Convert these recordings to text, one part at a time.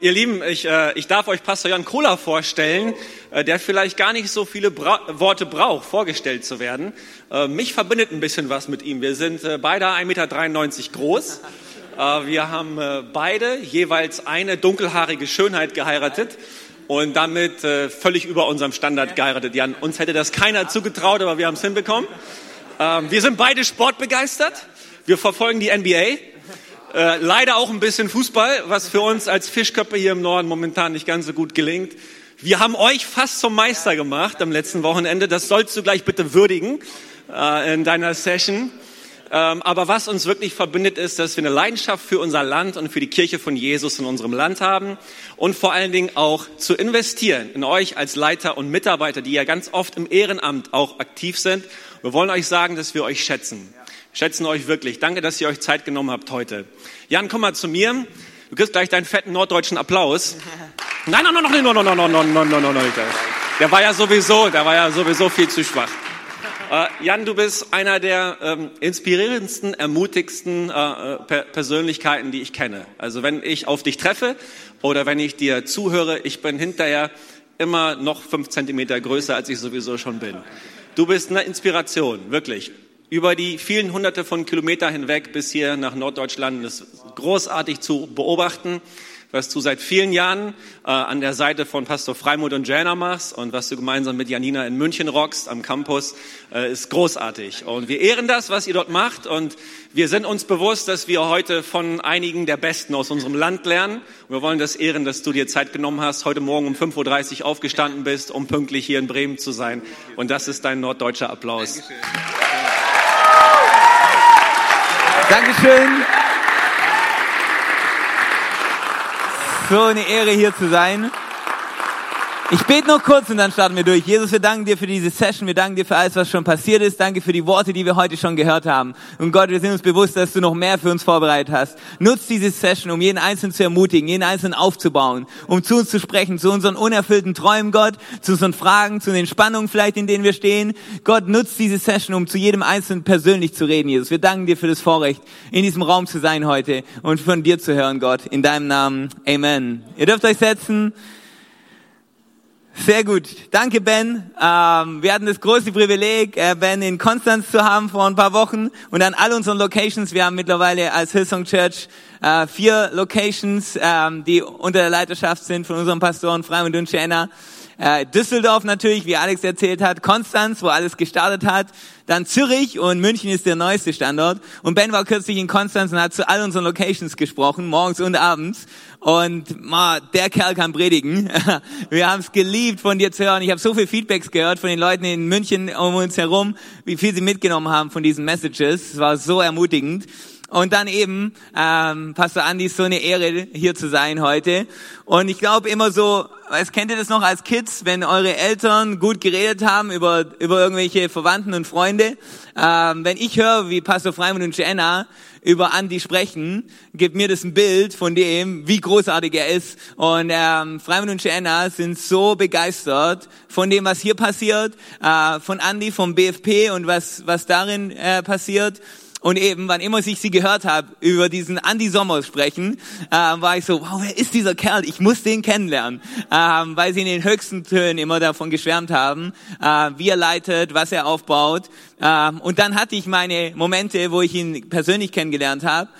Ihr Lieben, ich, äh, ich darf euch Pastor Jan Kohler vorstellen, äh, der vielleicht gar nicht so viele Bra Worte braucht, vorgestellt zu werden. Äh, mich verbindet ein bisschen was mit ihm. Wir sind äh, beide 1,93 Meter groß. Äh, wir haben äh, beide jeweils eine dunkelhaarige Schönheit geheiratet und damit äh, völlig über unserem Standard geheiratet. Jan, uns hätte das keiner zugetraut, aber wir haben es hinbekommen. Ähm, wir sind beide sportbegeistert. Wir verfolgen die NBA. Äh, leider auch ein bisschen Fußball, was für uns als Fischköpfe hier im Norden momentan nicht ganz so gut gelingt. Wir haben euch fast zum Meister gemacht am letzten Wochenende. Das sollst du gleich bitte würdigen äh, in deiner Session. Ähm, aber was uns wirklich verbindet, ist, dass wir eine Leidenschaft für unser Land und für die Kirche von Jesus in unserem Land haben und vor allen Dingen auch zu investieren in euch als Leiter und Mitarbeiter, die ja ganz oft im Ehrenamt auch aktiv sind. Wir wollen euch sagen, dass wir euch schätzen schätzen euch wirklich. Danke, dass ihr euch Zeit genommen habt heute. Jan, komm mal zu mir. Du kriegst gleich deinen fetten norddeutschen Applaus. Nein, nein, nein, nein, nein, nein, nein, nein, nein, nein, nein, nein. Der war ja sowieso, der war ja sowieso viel zu schwach. Äh, Jan, du bist einer der ähm, inspirierendsten, ermutigsten äh, per Persönlichkeiten, die ich kenne. Also wenn ich auf dich treffe oder wenn ich dir zuhöre, ich bin hinterher immer noch fünf Zentimeter größer, als ich sowieso schon bin. Du bist eine Inspiration, wirklich über die vielen hunderte von Kilometern hinweg bis hier nach Norddeutschland. Das ist großartig zu beobachten, was du seit vielen Jahren äh, an der Seite von Pastor Freimuth und Jana machst und was du gemeinsam mit Janina in München rockst am Campus, äh, ist großartig. Und wir ehren das, was ihr dort macht und wir sind uns bewusst, dass wir heute von einigen der Besten aus unserem Land lernen. Und wir wollen das ehren, dass du dir Zeit genommen hast, heute Morgen um 5.30 Uhr aufgestanden bist, um pünktlich hier in Bremen zu sein. Und das ist dein norddeutscher Applaus. Dankeschön. Dankeschön. So eine Ehre hier zu sein. Ich bete noch kurz und dann starten wir durch. Jesus, wir danken dir für diese Session. Wir danken dir für alles, was schon passiert ist. Danke für die Worte, die wir heute schon gehört haben. Und Gott, wir sind uns bewusst, dass du noch mehr für uns vorbereitet hast. Nutz diese Session, um jeden Einzelnen zu ermutigen, jeden Einzelnen aufzubauen, um zu uns zu sprechen, zu unseren unerfüllten Träumen, Gott, zu unseren Fragen, zu den Spannungen vielleicht, in denen wir stehen. Gott, nutz diese Session, um zu jedem Einzelnen persönlich zu reden, Jesus. Wir danken dir für das Vorrecht, in diesem Raum zu sein heute und von dir zu hören, Gott. In deinem Namen. Amen. Ihr dürft euch setzen. Sehr gut. Danke, Ben. Ähm, wir hatten das große Privileg, äh, Ben in Konstanz zu haben vor ein paar Wochen und an all unseren Locations. Wir haben mittlerweile als Hillsong Church äh, vier Locations, ähm, die unter der Leiterschaft sind von unseren Pastoren Freimund und Jenna. Äh, Düsseldorf natürlich, wie Alex erzählt hat, Konstanz, wo alles gestartet hat, dann Zürich und München ist der neueste Standort. Und Ben war kürzlich in Konstanz und hat zu all unseren Locations gesprochen, morgens und abends. Und ma, der Kerl kann predigen. Wir haben es geliebt, von dir zu hören. Ich habe so viel Feedbacks gehört von den Leuten in München um uns herum, wie viel sie mitgenommen haben von diesen Messages. Es war so ermutigend. Und dann eben, ähm, Pastor Andi, ist so eine Ehre, hier zu sein heute. Und ich glaube immer so, was kennt ihr das noch als Kids, wenn eure Eltern gut geredet haben über, über irgendwelche Verwandten und Freunde? Ähm, wenn ich höre, wie Pastor Freimann und Jenna über Andi sprechen, gibt mir das ein Bild von dem, wie großartig er ist. Und ähm, Freimann und Jenna sind so begeistert von dem, was hier passiert, äh, von Andi, vom BFP und was, was darin äh, passiert. Und eben, wann immer ich sie gehört habe, über diesen Andy Sommer sprechen, äh, war ich so, wow, wer ist dieser Kerl? Ich muss den kennenlernen. Ähm, weil sie in den höchsten Tönen immer davon geschwärmt haben, äh, wie er leitet, was er aufbaut. Ähm, und dann hatte ich meine Momente, wo ich ihn persönlich kennengelernt habe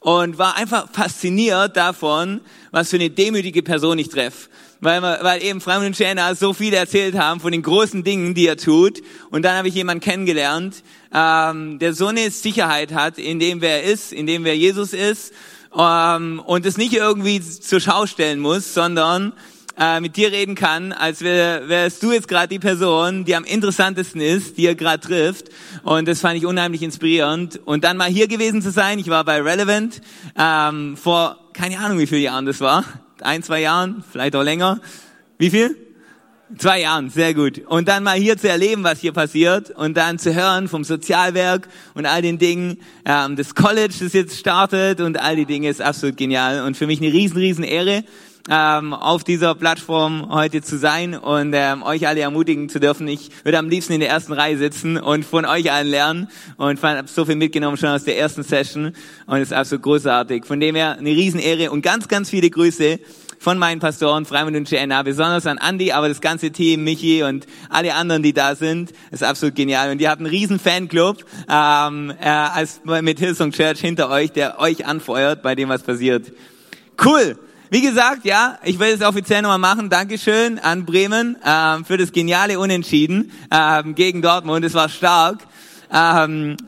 und war einfach fasziniert davon, was für eine demütige Person ich treffe weil, weil eben Freimann und Schäner so viel erzählt haben von den großen Dingen, die er tut. Und dann habe ich jemanden kennengelernt, ähm, der so eine Sicherheit hat, in dem wer er ist, in dem wer Jesus ist, ähm, und es nicht irgendwie zur Schau stellen muss, sondern äh, mit dir reden kann, als wär, wärst du jetzt gerade die Person, die am interessantesten ist, die er gerade trifft. Und das fand ich unheimlich inspirierend. Und dann mal hier gewesen zu sein, ich war bei Relevant ähm, vor keine Ahnung, wie viele Jahren das war ein, zwei Jahren, vielleicht auch länger. Wie viel? Zwei Jahren, sehr gut. Und dann mal hier zu erleben, was hier passiert und dann zu hören vom Sozialwerk und all den Dingen. Ähm, das College, das jetzt startet und all die Dinge ist absolut genial und für mich eine riesen, riesen Ehre, ähm, auf dieser Plattform heute zu sein und ähm, euch alle ermutigen zu dürfen. Ich würde am liebsten in der ersten Reihe sitzen und von euch allen lernen und habe so viel mitgenommen schon aus der ersten Session und ist absolut großartig. Von dem her eine riesen Ehre und ganz, ganz viele Grüße von meinen Pastoren, Freimund und JNA, besonders an Andy, aber das ganze Team, Michi und alle anderen, die da sind, ist absolut genial. Und ihr habt einen riesen Fanclub ähm, äh, als, mit Hillsong Church hinter euch, der euch anfeuert bei dem, was passiert. Cool. Wie gesagt, ja, ich will es offiziell nochmal machen. Dankeschön an Bremen ähm, für das geniale Unentschieden ähm, gegen Dortmund. Es war stark. Ähm,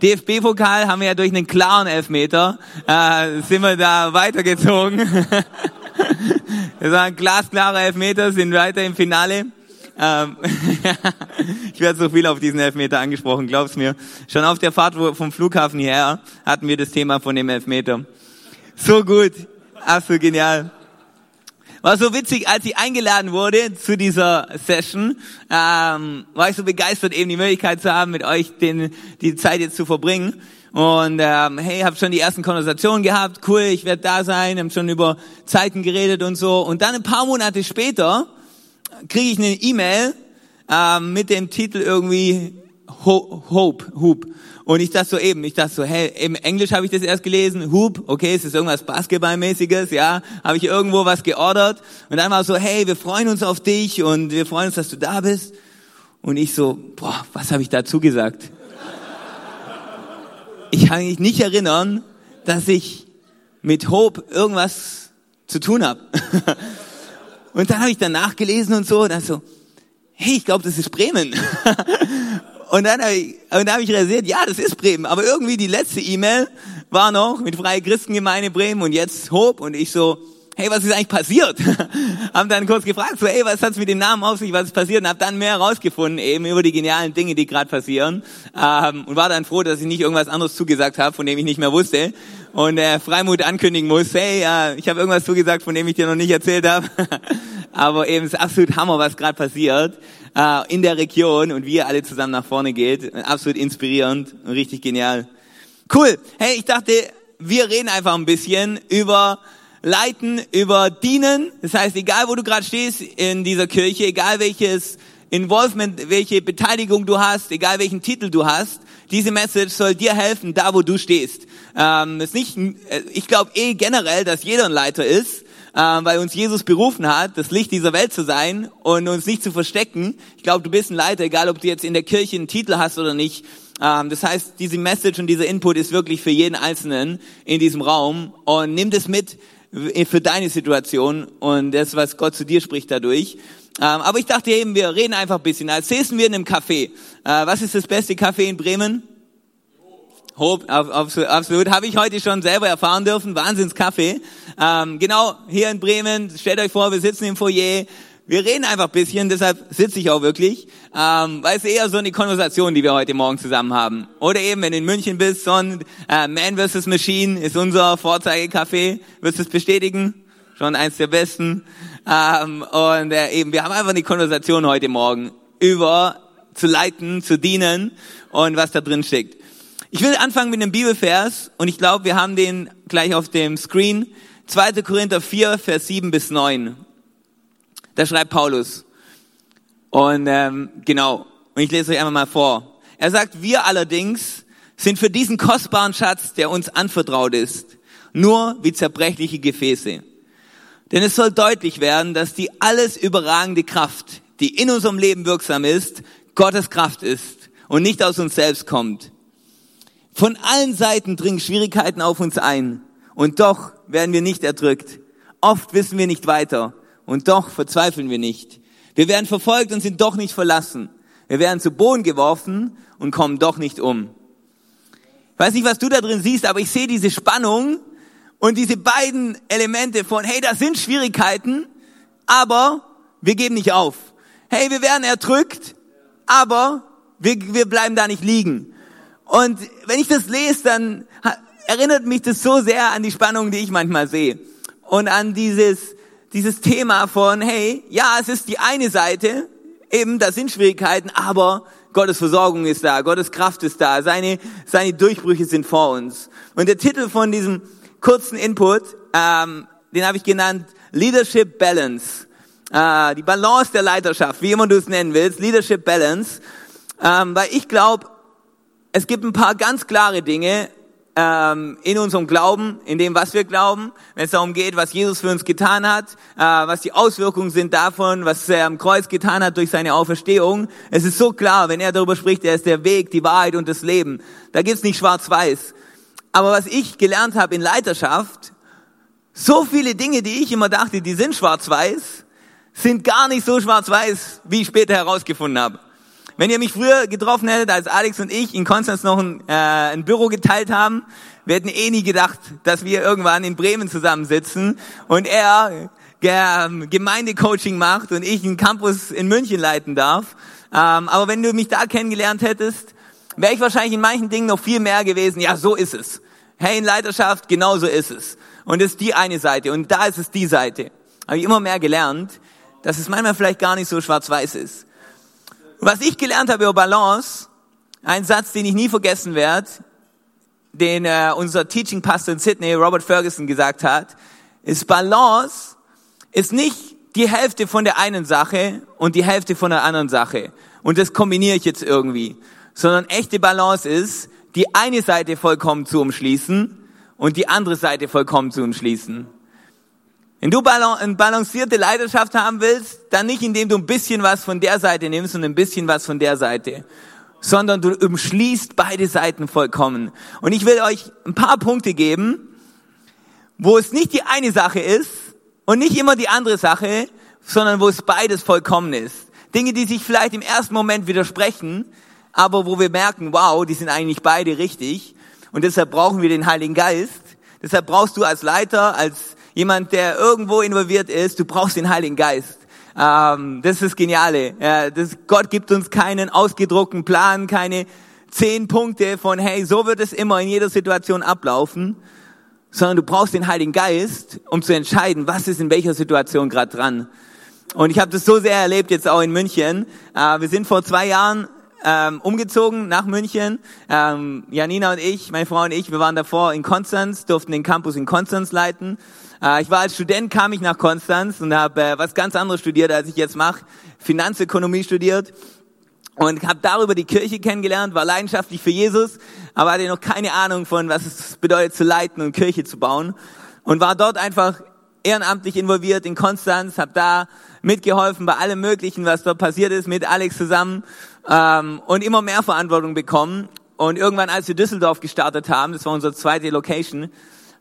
DFB-Pokal haben wir ja durch einen klaren Elfmeter, äh, sind wir da weitergezogen. das war ein glasklarer Elfmeter, sind weiter im Finale. Ähm, ich werde so viel auf diesen Elfmeter angesprochen, glaub's mir. Schon auf der Fahrt vom Flughafen hierher hatten wir das Thema von dem Elfmeter. So gut. Absolut genial. War so witzig, als ich eingeladen wurde zu dieser Session, ähm, war ich so begeistert, eben die Möglichkeit zu haben, mit euch den, die Zeit jetzt zu verbringen. Und ähm, hey, habe schon die ersten Konversationen gehabt, cool, ich werde da sein, haben schon über Zeiten geredet und so. Und dann ein paar Monate später kriege ich eine E-Mail ähm, mit dem Titel irgendwie Hope, Hope. Und ich dachte so eben, ich dachte so, hey, im Englisch habe ich das erst gelesen, Hoop, okay, ist das irgendwas Basketballmäßiges, ja, habe ich irgendwo was geordert. Und dann war so, hey, wir freuen uns auf dich und wir freuen uns, dass du da bist. Und ich so, boah, was habe ich dazu gesagt? Ich kann mich nicht erinnern, dass ich mit Hope irgendwas zu tun habe. und dann habe ich dann nachgelesen und so, und dann so, hey, ich glaube, das ist Bremen. Und dann habe ich, und dann hab ich realisiert, ja, das ist Bremen. Aber irgendwie die letzte E-Mail war noch mit Freie Christengemeinde Bremen und jetzt Hope. Und ich so, hey, was ist eigentlich passiert? haben dann kurz gefragt, so, hey, was hat's mit dem Namen auf sich, was ist passiert? Und habe dann mehr herausgefunden, eben über die genialen Dinge, die gerade passieren. Ähm, und war dann froh, dass ich nicht irgendwas anderes zugesagt habe, von dem ich nicht mehr wusste. Und äh, Freimut ankündigen muss, hey, äh, ich habe irgendwas zugesagt, von dem ich dir noch nicht erzählt habe. Aber eben ist absolut Hammer, was gerade passiert äh, in der Region und wie ihr alle zusammen nach vorne geht. Absolut inspirierend und richtig genial. Cool. Hey, ich dachte, wir reden einfach ein bisschen über Leiten, über Dienen. Das heißt, egal wo du gerade stehst in dieser Kirche, egal welches Involvement, welche Beteiligung du hast, egal welchen Titel du hast, diese Message soll dir helfen, da wo du stehst. Ähm, ist nicht, äh, ich glaube eh generell, dass jeder ein Leiter ist, weil uns Jesus berufen hat, das Licht dieser Welt zu sein und uns nicht zu verstecken. Ich glaube, du bist ein Leiter, egal ob du jetzt in der Kirche einen Titel hast oder nicht. Ähm, das heißt, diese Message und dieser Input ist wirklich für jeden Einzelnen in diesem Raum und nimm das mit für deine Situation und das, was Gott zu dir spricht dadurch. Ähm, aber ich dachte eben, wir reden einfach ein bisschen. Als säßen wir in einem Café. Äh, was ist das beste Café in Bremen? Hope, absolut. Habe ich heute schon selber erfahren dürfen. Wahnsinns Kaffee. Ähm, genau, hier in Bremen. Stellt euch vor, wir sitzen im Foyer. Wir reden einfach ein bisschen, deshalb sitze ich auch wirklich. Ähm, weil es eher so eine Konversation, die wir heute Morgen zusammen haben. Oder eben, wenn du in München bist, so ein äh, Man vs. Machine ist unser Vorzeigecafé. Wirst du es bestätigen? Schon eins der besten. Ähm, und äh, eben, wir haben einfach eine Konversation heute Morgen über zu leiten, zu dienen und was da drin steckt. Ich will anfangen mit einem Bibelvers und ich glaube, wir haben den gleich auf dem Screen. 2. Korinther 4, Vers 7 bis 9. Da schreibt Paulus. Und ähm, genau, und ich lese euch einmal mal vor. Er sagt, wir allerdings sind für diesen kostbaren Schatz, der uns anvertraut ist, nur wie zerbrechliche Gefäße. Denn es soll deutlich werden, dass die alles überragende Kraft, die in unserem Leben wirksam ist, Gottes Kraft ist und nicht aus uns selbst kommt. Von allen Seiten dringen Schwierigkeiten auf uns ein. Und doch werden wir nicht erdrückt. Oft wissen wir nicht weiter. Und doch verzweifeln wir nicht. Wir werden verfolgt und sind doch nicht verlassen. Wir werden zu Boden geworfen und kommen doch nicht um. Ich weiß nicht, was du da drin siehst, aber ich sehe diese Spannung und diese beiden Elemente von, hey, da sind Schwierigkeiten, aber wir geben nicht auf. Hey, wir werden erdrückt, aber wir, wir bleiben da nicht liegen. Und wenn ich das lese, dann erinnert mich das so sehr an die Spannung, die ich manchmal sehe. Und an dieses, dieses Thema von, hey, ja, es ist die eine Seite, eben, da sind Schwierigkeiten, aber Gottes Versorgung ist da, Gottes Kraft ist da, seine, seine Durchbrüche sind vor uns. Und der Titel von diesem kurzen Input, ähm, den habe ich genannt Leadership Balance. Äh, die Balance der Leiterschaft, wie immer du es nennen willst, Leadership Balance. Ähm, weil ich glaube, es gibt ein paar ganz klare Dinge, ähm, in unserem Glauben, in dem, was wir glauben, wenn es darum geht, was Jesus für uns getan hat, äh, was die Auswirkungen sind davon, was er am Kreuz getan hat durch seine Auferstehung. Es ist so klar, wenn er darüber spricht, er ist der Weg, die Wahrheit und das Leben. Da gibt's nicht schwarz-weiß. Aber was ich gelernt habe in Leiterschaft, so viele Dinge, die ich immer dachte, die sind schwarz-weiß, sind gar nicht so schwarz-weiß, wie ich später herausgefunden habe. Wenn ihr mich früher getroffen hättet, als Alex und ich in Konstanz noch ein, äh, ein Büro geteilt haben, wir hätten eh nie gedacht, dass wir irgendwann in Bremen zusammensitzen und er äh, Gemeindecoaching macht und ich einen Campus in München leiten darf. Ähm, aber wenn du mich da kennengelernt hättest, wäre ich wahrscheinlich in manchen Dingen noch viel mehr gewesen. Ja, so ist es. Hey, in Leiterschaft, genau so ist es. Und das ist die eine Seite und da ist es die Seite. Habe ich immer mehr gelernt, dass es manchmal vielleicht gar nicht so schwarz-weiß ist. Was ich gelernt habe über Balance, ein Satz, den ich nie vergessen werde, den äh, unser Teaching Pastor in Sydney, Robert Ferguson, gesagt hat, ist Balance ist nicht die Hälfte von der einen Sache und die Hälfte von der anderen Sache. Und das kombiniere ich jetzt irgendwie. Sondern echte Balance ist, die eine Seite vollkommen zu umschließen und die andere Seite vollkommen zu umschließen. Wenn du eine balancierte Leidenschaft haben willst, dann nicht indem du ein bisschen was von der Seite nimmst und ein bisschen was von der Seite, sondern du umschließt beide Seiten vollkommen. Und ich will euch ein paar Punkte geben, wo es nicht die eine Sache ist und nicht immer die andere Sache, sondern wo es beides vollkommen ist. Dinge, die sich vielleicht im ersten Moment widersprechen, aber wo wir merken, wow, die sind eigentlich beide richtig. Und deshalb brauchen wir den Heiligen Geist. Deshalb brauchst du als Leiter, als jemand, der irgendwo involviert ist, du brauchst den Heiligen Geist. Ähm, das ist das Geniale. Ja, das, Gott gibt uns keinen ausgedruckten Plan, keine zehn Punkte von, hey, so wird es immer in jeder Situation ablaufen, sondern du brauchst den Heiligen Geist, um zu entscheiden, was ist in welcher Situation gerade dran. Und ich habe das so sehr erlebt jetzt auch in München. Äh, wir sind vor zwei Jahren ähm, umgezogen nach München. Ähm, Janina und ich, meine Frau und ich, wir waren davor in Konstanz, durften den Campus in Konstanz leiten. Äh, ich war als Student, kam ich nach Konstanz und habe äh, was ganz anderes studiert, als ich jetzt mache. Finanzökonomie studiert und habe darüber die Kirche kennengelernt, war leidenschaftlich für Jesus, aber hatte noch keine Ahnung von, was es bedeutet zu leiten und Kirche zu bauen und war dort einfach ehrenamtlich involviert in Konstanz, habe da mitgeholfen bei allem Möglichen, was dort passiert ist, mit Alex zusammen ähm, und immer mehr Verantwortung bekommen. Und irgendwann, als wir Düsseldorf gestartet haben, das war unsere zweite Location,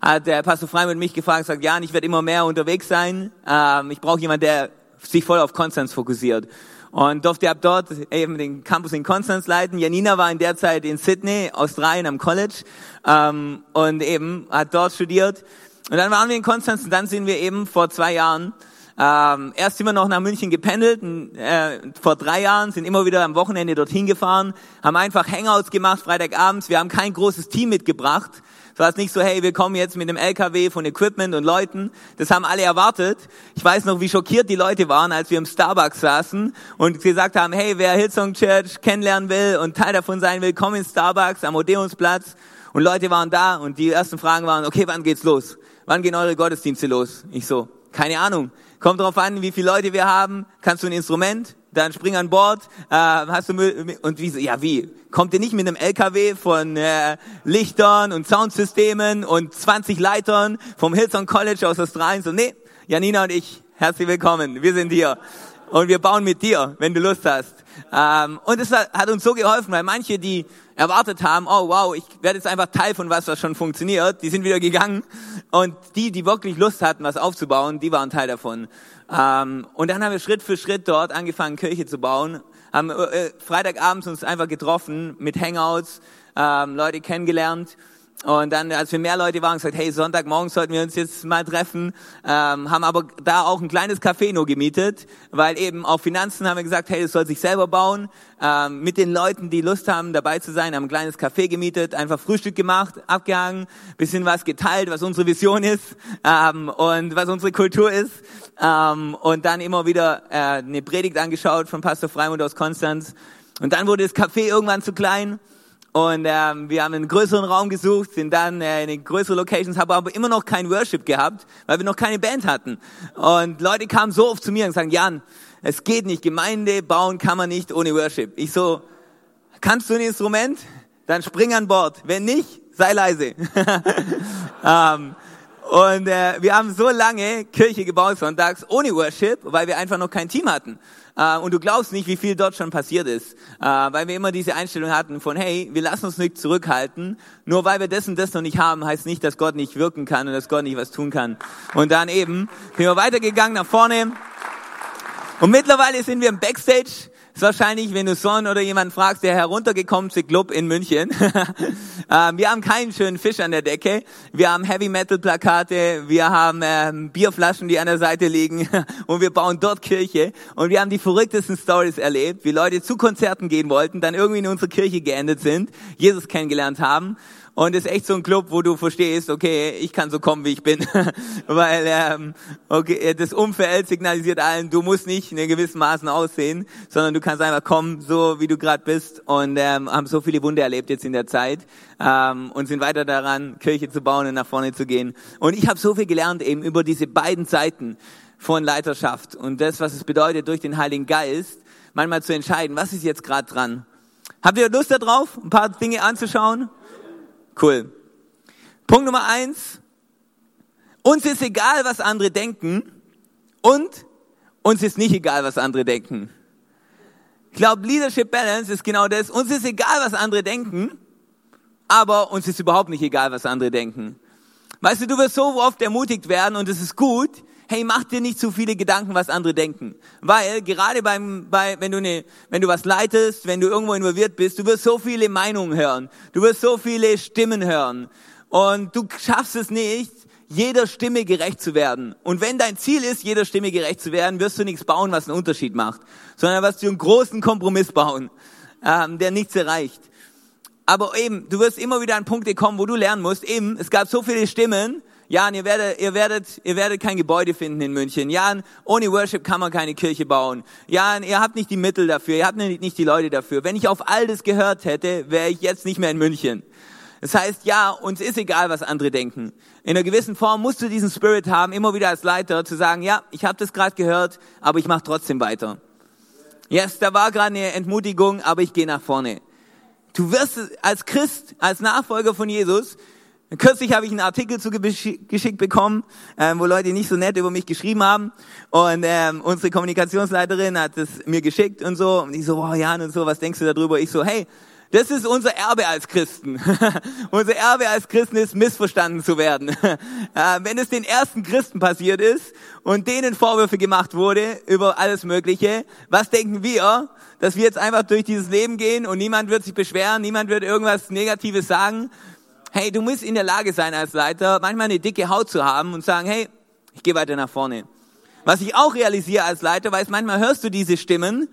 hat der Pastor Freimann mich gefragt, sagt, Jan, ich werde immer mehr unterwegs sein. Ähm, ich brauche jemanden, der sich voll auf Konstanz fokussiert. Und durfte ab dort eben den Campus in Konstanz leiten. Janina war in der Zeit in Sydney, Australien am College ähm, und eben hat dort studiert. Und dann waren wir in Konstanz und dann sind wir eben vor zwei Jahren ähm, erst wir noch nach München gependelt, äh, vor drei Jahren, sind immer wieder am Wochenende dorthin gefahren, haben einfach Hangouts gemacht, Freitagabends. Wir haben kein großes Team mitgebracht, es war nicht so, hey, wir kommen jetzt mit dem LKW von Equipment und Leuten. Das haben alle erwartet. Ich weiß noch, wie schockiert die Leute waren, als wir im Starbucks saßen und gesagt haben, hey, wer Hillsong Church kennenlernen will und Teil davon sein will, komm in Starbucks am Odeonsplatz. Und Leute waren da und die ersten Fragen waren, okay, wann geht's los? Wann gehen eure Gottesdienste los? Ich so, keine Ahnung. Kommt drauf an, wie viele Leute wir haben. Kannst du ein Instrument? Dann spring an Bord, äh, hast du Müll, und wie ja wie, kommt ihr nicht mit einem LKW von äh, Lichtern und Soundsystemen und 20 Leitern vom Hillsong College aus Australien? So, nee, Janina und ich, herzlich willkommen, wir sind hier und wir bauen mit dir, wenn du Lust hast. Ähm, und es hat uns so geholfen, weil manche, die erwartet haben, oh wow, ich werde jetzt einfach Teil von was, was schon funktioniert, die sind wieder gegangen und die, die wirklich Lust hatten, was aufzubauen, die waren Teil davon. Ähm, und dann haben wir Schritt für Schritt dort angefangen, Kirche zu bauen, haben äh, Freitagabends uns einfach getroffen mit Hangouts, ähm, Leute kennengelernt. Und dann, als wir mehr Leute waren, gesagt, hey, Sonntagmorgen sollten wir uns jetzt mal treffen, ähm, haben aber da auch ein kleines Café nur gemietet, weil eben auf Finanzen haben wir gesagt, hey, das soll sich selber bauen, ähm, mit den Leuten, die Lust haben, dabei zu sein, haben ein kleines Café gemietet, einfach Frühstück gemacht, abgehangen, bisschen was geteilt, was unsere Vision ist ähm, und was unsere Kultur ist ähm, und dann immer wieder äh, eine Predigt angeschaut von Pastor Freimund aus Konstanz und dann wurde das Café irgendwann zu klein und ähm, wir haben einen größeren Raum gesucht, sind dann äh, in größere Locations, haben aber immer noch kein Worship gehabt, weil wir noch keine Band hatten. Und Leute kamen so oft zu mir und sagen, Jan, es geht nicht, Gemeinde bauen kann man nicht ohne Worship. Ich so, kannst du ein Instrument? Dann spring an Bord. Wenn nicht, sei leise. ähm, und äh, wir haben so lange Kirche gebaut sonntags ohne Worship, weil wir einfach noch kein Team hatten. Äh, und du glaubst nicht, wie viel dort schon passiert ist, äh, weil wir immer diese Einstellung hatten von, hey, wir lassen uns nicht zurückhalten. Nur weil wir das und das noch nicht haben, heißt nicht, dass Gott nicht wirken kann und dass Gott nicht was tun kann. Und dann eben sind wir weitergegangen nach vorne. Und mittlerweile sind wir im Backstage ist wahrscheinlich, wenn du Son oder jemanden fragst, der heruntergekommen ist, Club in München. Ähm, wir haben keinen schönen Fisch an der Decke. Wir haben Heavy Metal Plakate, wir haben ähm, Bierflaschen, die an der Seite liegen und wir bauen dort Kirche. Und wir haben die verrücktesten Stories erlebt, wie Leute zu Konzerten gehen wollten, dann irgendwie in unsere Kirche geendet sind, Jesus kennengelernt haben und ist echt so ein Club, wo du verstehst, okay, ich kann so kommen, wie ich bin. Weil ähm, okay, das Umfeld signalisiert allen, du musst nicht in gewissen Maßen aussehen, sondern du kannst einfach kommen, so wie du gerade bist. Und ähm, haben so viele Wunder erlebt jetzt in der Zeit ähm, und sind weiter daran, Kirche zu bauen und nach vorne zu gehen. Und ich habe so viel gelernt eben über diese beiden Seiten von Leiterschaft und das, was es bedeutet, durch den Heiligen Geist manchmal zu entscheiden, was ist jetzt gerade dran. Habt ihr Lust darauf, ein paar Dinge anzuschauen? Cool. Punkt Nummer eins. Uns ist egal, was andere denken und uns ist nicht egal, was andere denken. Ich glaube, Leadership Balance ist genau das. Uns ist egal, was andere denken, aber uns ist überhaupt nicht egal, was andere denken. Weißt du, du wirst so oft ermutigt werden und es ist gut, hey, mach dir nicht zu viele Gedanken, was andere denken. Weil gerade beim, bei, wenn du ne, wenn du was leitest, wenn du irgendwo involviert bist, du wirst so viele Meinungen hören. Du wirst so viele Stimmen hören. Und du schaffst es nicht, jeder Stimme gerecht zu werden. Und wenn dein Ziel ist, jeder Stimme gerecht zu werden, wirst du nichts bauen, was einen Unterschied macht, sondern wirst du einen großen Kompromiss bauen, ähm, der nichts erreicht. Aber eben, du wirst immer wieder an Punkte kommen, wo du lernen musst, eben, es gab so viele Stimmen, ja, und ihr werdet, ihr werdet, ihr werdet kein Gebäude finden in München. Ja, ohne Worship kann man keine Kirche bauen. Ja, ihr habt nicht die Mittel dafür, ihr habt nicht die Leute dafür. Wenn ich auf all das gehört hätte, wäre ich jetzt nicht mehr in München. Das heißt, ja, uns ist egal, was andere denken. In einer gewissen Form musst du diesen Spirit haben, immer wieder als Leiter zu sagen, ja, ich habe das gerade gehört, aber ich mache trotzdem weiter. Yes, da war gerade eine Entmutigung, aber ich gehe nach vorne. Du wirst als Christ, als Nachfolger von Jesus, Kürzlich habe ich einen Artikel zugeschickt bekommen, ähm, wo Leute nicht so nett über mich geschrieben haben. Und ähm, unsere Kommunikationsleiterin hat es mir geschickt und so. Und ich so, wow, Jan und so, was denkst du darüber? Ich so, hey, das ist unser Erbe als Christen. unser Erbe als Christen ist, missverstanden zu werden. äh, wenn es den ersten Christen passiert ist und denen Vorwürfe gemacht wurde über alles Mögliche, was denken wir? Dass wir jetzt einfach durch dieses Leben gehen und niemand wird sich beschweren, niemand wird irgendwas Negatives sagen, hey, du musst in der Lage sein als Leiter, manchmal eine dicke Haut zu haben und sagen, hey, ich gehe weiter nach vorne. Was ich auch realisiere als Leiter, weil manchmal hörst du diese Stimmen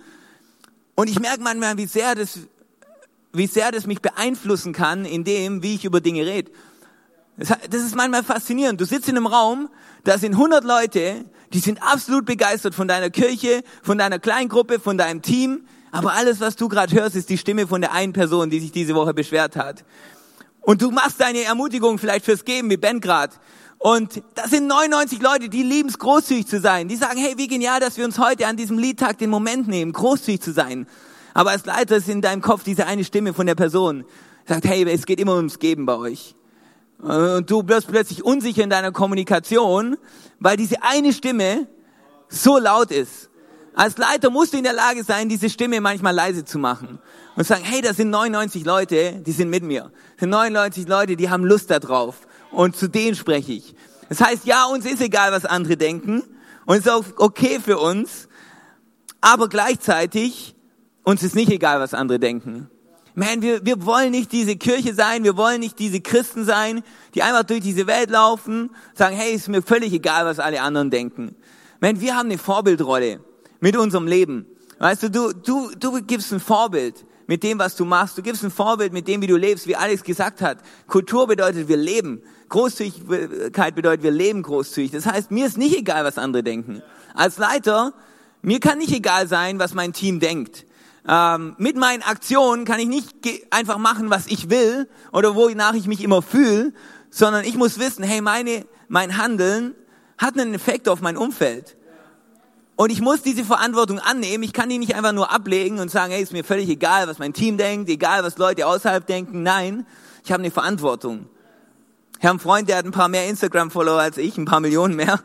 und ich merke manchmal, wie sehr das, wie sehr das mich beeinflussen kann in dem, wie ich über Dinge rede. Das ist manchmal faszinierend. Du sitzt in einem Raum, da sind 100 Leute, die sind absolut begeistert von deiner Kirche, von deiner Kleingruppe, von deinem Team. Aber alles, was du gerade hörst, ist die Stimme von der einen Person, die sich diese Woche beschwert hat. Und du machst deine Ermutigung vielleicht fürs Geben, wie Ben grad. Und das sind 99 Leute, die lieben es, großzügig zu sein. Die sagen, hey, wie genial, dass wir uns heute an diesem Liedtag den Moment nehmen, großzügig zu sein. Aber als Leiter ist in deinem Kopf diese eine Stimme von der Person, sagt, hey, es geht immer ums Geben bei euch. Und du wirst plötzlich unsicher in deiner Kommunikation, weil diese eine Stimme so laut ist. Als Leiter musst du in der Lage sein, diese Stimme manchmal leise zu machen und sagen, hey, das sind 99 Leute, die sind mit mir. Das sind 99 Leute, die haben Lust darauf. Und zu denen spreche ich. Das heißt, ja, uns ist egal, was andere denken. Und es ist auch okay für uns. Aber gleichzeitig, uns ist nicht egal, was andere denken. Man, wir, wir wollen nicht diese Kirche sein, wir wollen nicht diese Christen sein, die einfach durch diese Welt laufen, sagen, hey, ist mir völlig egal, was alle anderen denken. Man, wir haben eine Vorbildrolle mit unserem Leben. Weißt du, du, du, du gibst ein Vorbild mit dem, was du machst. Du gibst ein Vorbild mit dem, wie du lebst, wie Alex gesagt hat. Kultur bedeutet, wir leben. Großzügigkeit bedeutet, wir leben großzügig. Das heißt, mir ist nicht egal, was andere denken. Als Leiter, mir kann nicht egal sein, was mein Team denkt. Ähm, mit meinen Aktionen kann ich nicht einfach machen, was ich will oder wonach ich mich immer fühle, sondern ich muss wissen, hey, meine, mein Handeln hat einen Effekt auf mein Umfeld. Und ich muss diese Verantwortung annehmen. Ich kann die nicht einfach nur ablegen und sagen, hey, ist mir völlig egal, was mein Team denkt, egal, was Leute außerhalb denken. Nein, ich habe eine Verantwortung. Ich habe einen Freund, der hat ein paar mehr Instagram-Follower als ich, ein paar Millionen mehr.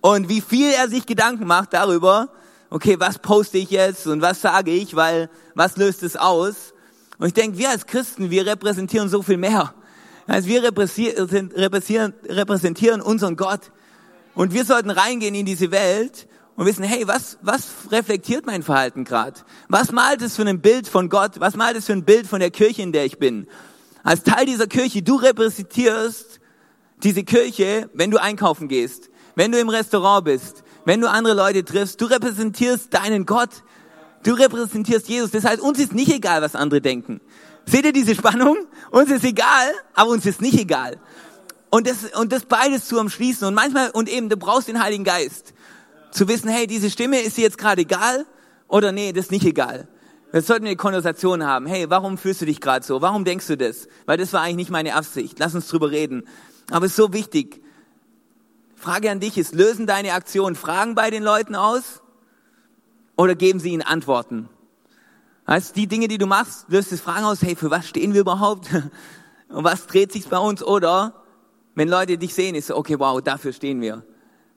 Und wie viel er sich Gedanken macht darüber, okay, was poste ich jetzt und was sage ich, weil was löst es aus? Und ich denke, wir als Christen, wir repräsentieren so viel mehr. Also wir repräsentieren, repräsentieren unseren Gott. Und wir sollten reingehen in diese Welt und wissen, hey, was, was reflektiert mein Verhalten gerade? Was malt es für ein Bild von Gott? Was malt es für ein Bild von der Kirche, in der ich bin? Als Teil dieser Kirche, du repräsentierst diese Kirche, wenn du einkaufen gehst, wenn du im Restaurant bist, wenn du andere Leute triffst, du repräsentierst deinen Gott. Du repräsentierst Jesus. Das heißt, uns ist nicht egal, was andere denken. Seht ihr diese Spannung? Uns ist egal, aber uns ist nicht egal. Und das, und das beides zu umschließen. Und manchmal, und eben, du brauchst den Heiligen Geist. Zu wissen, hey, diese Stimme, ist sie jetzt gerade egal? Oder nee, das ist nicht egal. Wir sollten eine Konversation haben. Hey, warum fühlst du dich gerade so? Warum denkst du das? Weil das war eigentlich nicht meine Absicht. Lass uns drüber reden. Aber es ist so wichtig. Frage an dich ist, lösen deine Aktionen Fragen bei den Leuten aus? Oder geben sie ihnen Antworten? Heißt, die Dinge, die du machst, löst es Fragen aus, hey, für was stehen wir überhaupt? Und was dreht sich bei uns? Oder, wenn Leute dich sehen, ist so, okay, wow, dafür stehen wir.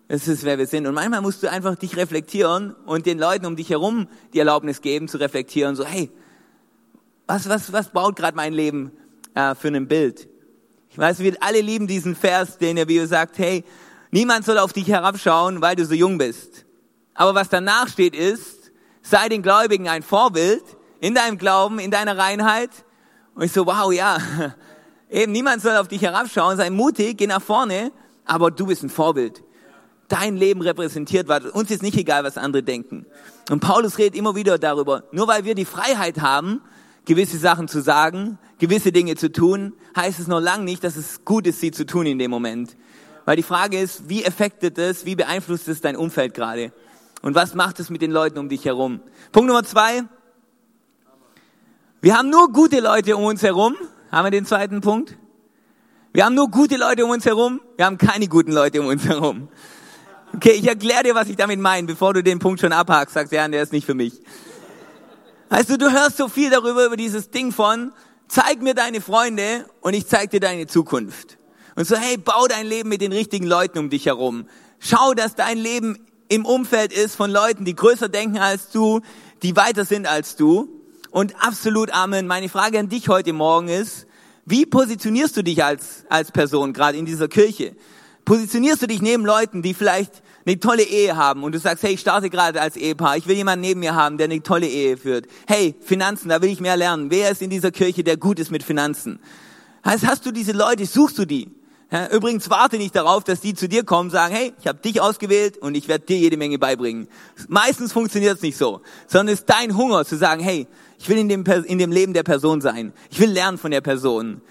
Das ist, wer wir sind. Und manchmal musst du einfach dich reflektieren und den Leuten um dich herum die Erlaubnis geben, zu reflektieren, so, hey, was, was, was baut gerade mein Leben äh, für ein Bild? Ich weiß, wir alle lieben diesen Vers, den der Bibel sagt, hey, niemand soll auf dich herabschauen, weil du so jung bist. Aber was danach steht ist, sei den Gläubigen ein Vorbild, in deinem Glauben, in deiner Reinheit. Und ich so, wow, ja, eben niemand soll auf dich herabschauen, sei mutig, geh nach vorne, aber du bist ein Vorbild. Dein Leben repräsentiert was. Uns ist nicht egal, was andere denken. Und Paulus redet immer wieder darüber. Nur weil wir die Freiheit haben, gewisse Sachen zu sagen, gewisse Dinge zu tun, heißt es noch lange nicht, dass es gut ist, sie zu tun in dem Moment. Weil die Frage ist, wie effektet es, wie beeinflusst es dein Umfeld gerade? Und was macht es mit den Leuten um dich herum? Punkt Nummer zwei, wir haben nur gute Leute um uns herum. Haben wir den zweiten Punkt? Wir haben nur gute Leute um uns herum. Wir haben keine guten Leute um uns herum. Okay, ich erkläre dir, was ich damit meine, bevor du den Punkt schon abhakst, sagst, ja, der ist nicht für mich. Weißt du, du hörst so viel darüber, über dieses Ding von, zeig mir deine Freunde und ich zeig dir deine Zukunft. Und so, hey, bau dein Leben mit den richtigen Leuten um dich herum. Schau, dass dein Leben im Umfeld ist von Leuten, die größer denken als du, die weiter sind als du. Und absolut Amen. Meine Frage an dich heute Morgen ist, wie positionierst du dich als, als Person gerade in dieser Kirche? Positionierst du dich neben Leuten, die vielleicht eine tolle Ehe haben und du sagst, hey, ich starte gerade als Ehepaar, ich will jemanden neben mir haben, der eine tolle Ehe führt. Hey, Finanzen, da will ich mehr lernen. Wer ist in dieser Kirche, der gut ist mit Finanzen? Heißt, hast du diese Leute, suchst du die? Ja, übrigens warte nicht darauf, dass die zu dir kommen sagen, hey, ich habe dich ausgewählt und ich werde dir jede Menge beibringen. Meistens funktioniert es nicht so, sondern es ist dein Hunger zu sagen, hey, ich will in dem, in dem Leben der Person sein. Ich will lernen von der Person.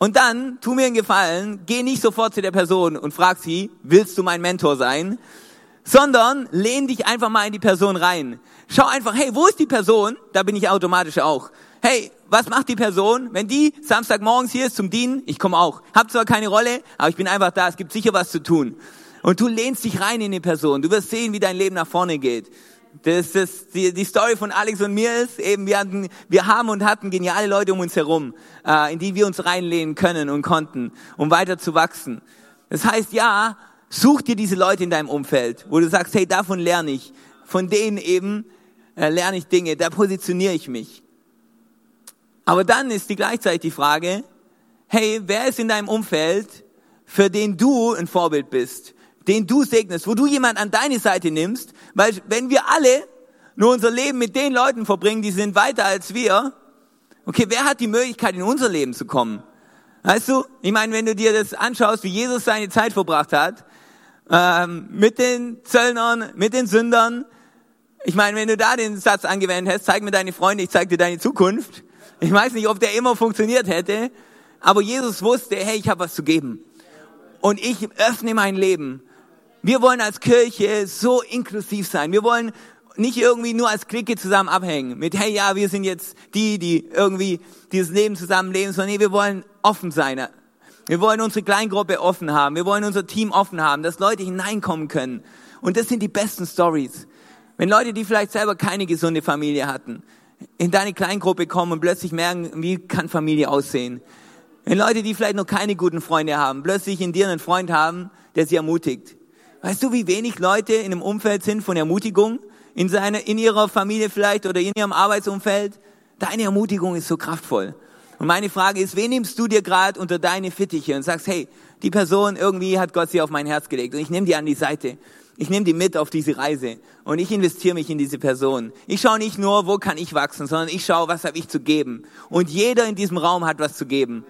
Und dann, tu mir einen Gefallen, geh nicht sofort zu der Person und frag sie, willst du mein Mentor sein? Sondern lehn dich einfach mal in die Person rein. Schau einfach, hey, wo ist die Person? Da bin ich automatisch auch hey, was macht die Person? Wenn die Samstagmorgens hier ist zum Dienen, ich komme auch. Hab zwar keine Rolle, aber ich bin einfach da, es gibt sicher was zu tun. Und du lehnst dich rein in die Person. Du wirst sehen, wie dein Leben nach vorne geht. Das, das, die, die Story von Alex und mir ist eben, wir, hatten, wir haben und hatten geniale Leute um uns herum, äh, in die wir uns reinlehnen können und konnten, um weiter zu wachsen. Das heißt, ja, such dir diese Leute in deinem Umfeld, wo du sagst, hey, davon lerne ich. Von denen eben äh, lerne ich Dinge, da positioniere ich mich. Aber dann ist die gleichzeitig die Frage, hey, wer ist in deinem Umfeld, für den du ein Vorbild bist, den du segnest, wo du jemand an deine Seite nimmst, weil wenn wir alle nur unser Leben mit den Leuten verbringen, die sind weiter als wir, okay, wer hat die Möglichkeit, in unser Leben zu kommen? Weißt du, ich meine, wenn du dir das anschaust, wie Jesus seine Zeit verbracht hat, ähm, mit den Zöllnern, mit den Sündern, ich meine, wenn du da den Satz angewendet hast, zeig mir deine Freunde, ich zeig dir deine Zukunft, ich weiß nicht, ob der immer funktioniert hätte, aber Jesus wusste, hey, ich habe was zu geben. Und ich öffne mein Leben. Wir wollen als Kirche so inklusiv sein. Wir wollen nicht irgendwie nur als Clique zusammen abhängen. Mit, hey, ja, wir sind jetzt die, die irgendwie dieses Leben zusammenleben, sondern nee, wir wollen offen sein. Wir wollen unsere Kleingruppe offen haben. Wir wollen unser Team offen haben, dass Leute hineinkommen können. Und das sind die besten Stories. Wenn Leute, die vielleicht selber keine gesunde Familie hatten, in deine Kleingruppe kommen und plötzlich merken, wie kann Familie aussehen. Wenn Leute, die vielleicht noch keine guten Freunde haben, plötzlich in dir einen Freund haben, der sie ermutigt. Weißt du, wie wenig Leute in einem Umfeld sind von Ermutigung? In, seiner, in ihrer Familie vielleicht oder in ihrem Arbeitsumfeld? Deine Ermutigung ist so kraftvoll. Und meine Frage ist, wen nimmst du dir gerade unter deine Fittiche und sagst, hey, die Person irgendwie hat Gott sie auf mein Herz gelegt und ich nehme die an die Seite. Ich nehme die mit auf diese Reise und ich investiere mich in diese Person. Ich schaue nicht nur, wo kann ich wachsen, sondern ich schaue, was habe ich zu geben. Und jeder in diesem Raum hat was zu geben.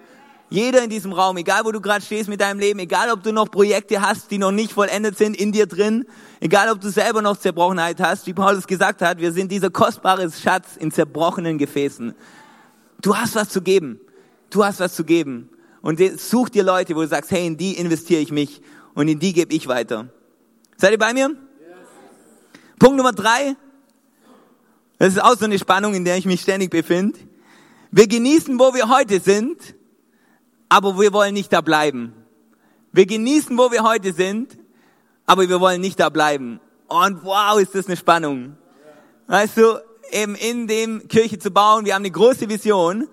Jeder in diesem Raum, egal wo du gerade stehst mit deinem Leben, egal ob du noch Projekte hast, die noch nicht vollendet sind in dir drin, egal ob du selber noch Zerbrochenheit hast, wie Paulus gesagt hat, wir sind dieser kostbare Schatz in zerbrochenen Gefäßen. Du hast was zu geben. Du hast was zu geben. Und such dir Leute, wo du sagst, hey, in die investiere ich mich und in die gebe ich weiter. Seid ihr bei mir? Yes. Punkt Nummer drei. Das ist auch so eine Spannung, in der ich mich ständig befinde. Wir genießen, wo wir heute sind, aber wir wollen nicht da bleiben. Wir genießen, wo wir heute sind, aber wir wollen nicht da bleiben. Und wow, ist das eine Spannung. Weißt du, eben in dem Kirche zu bauen, wir haben eine große Vision,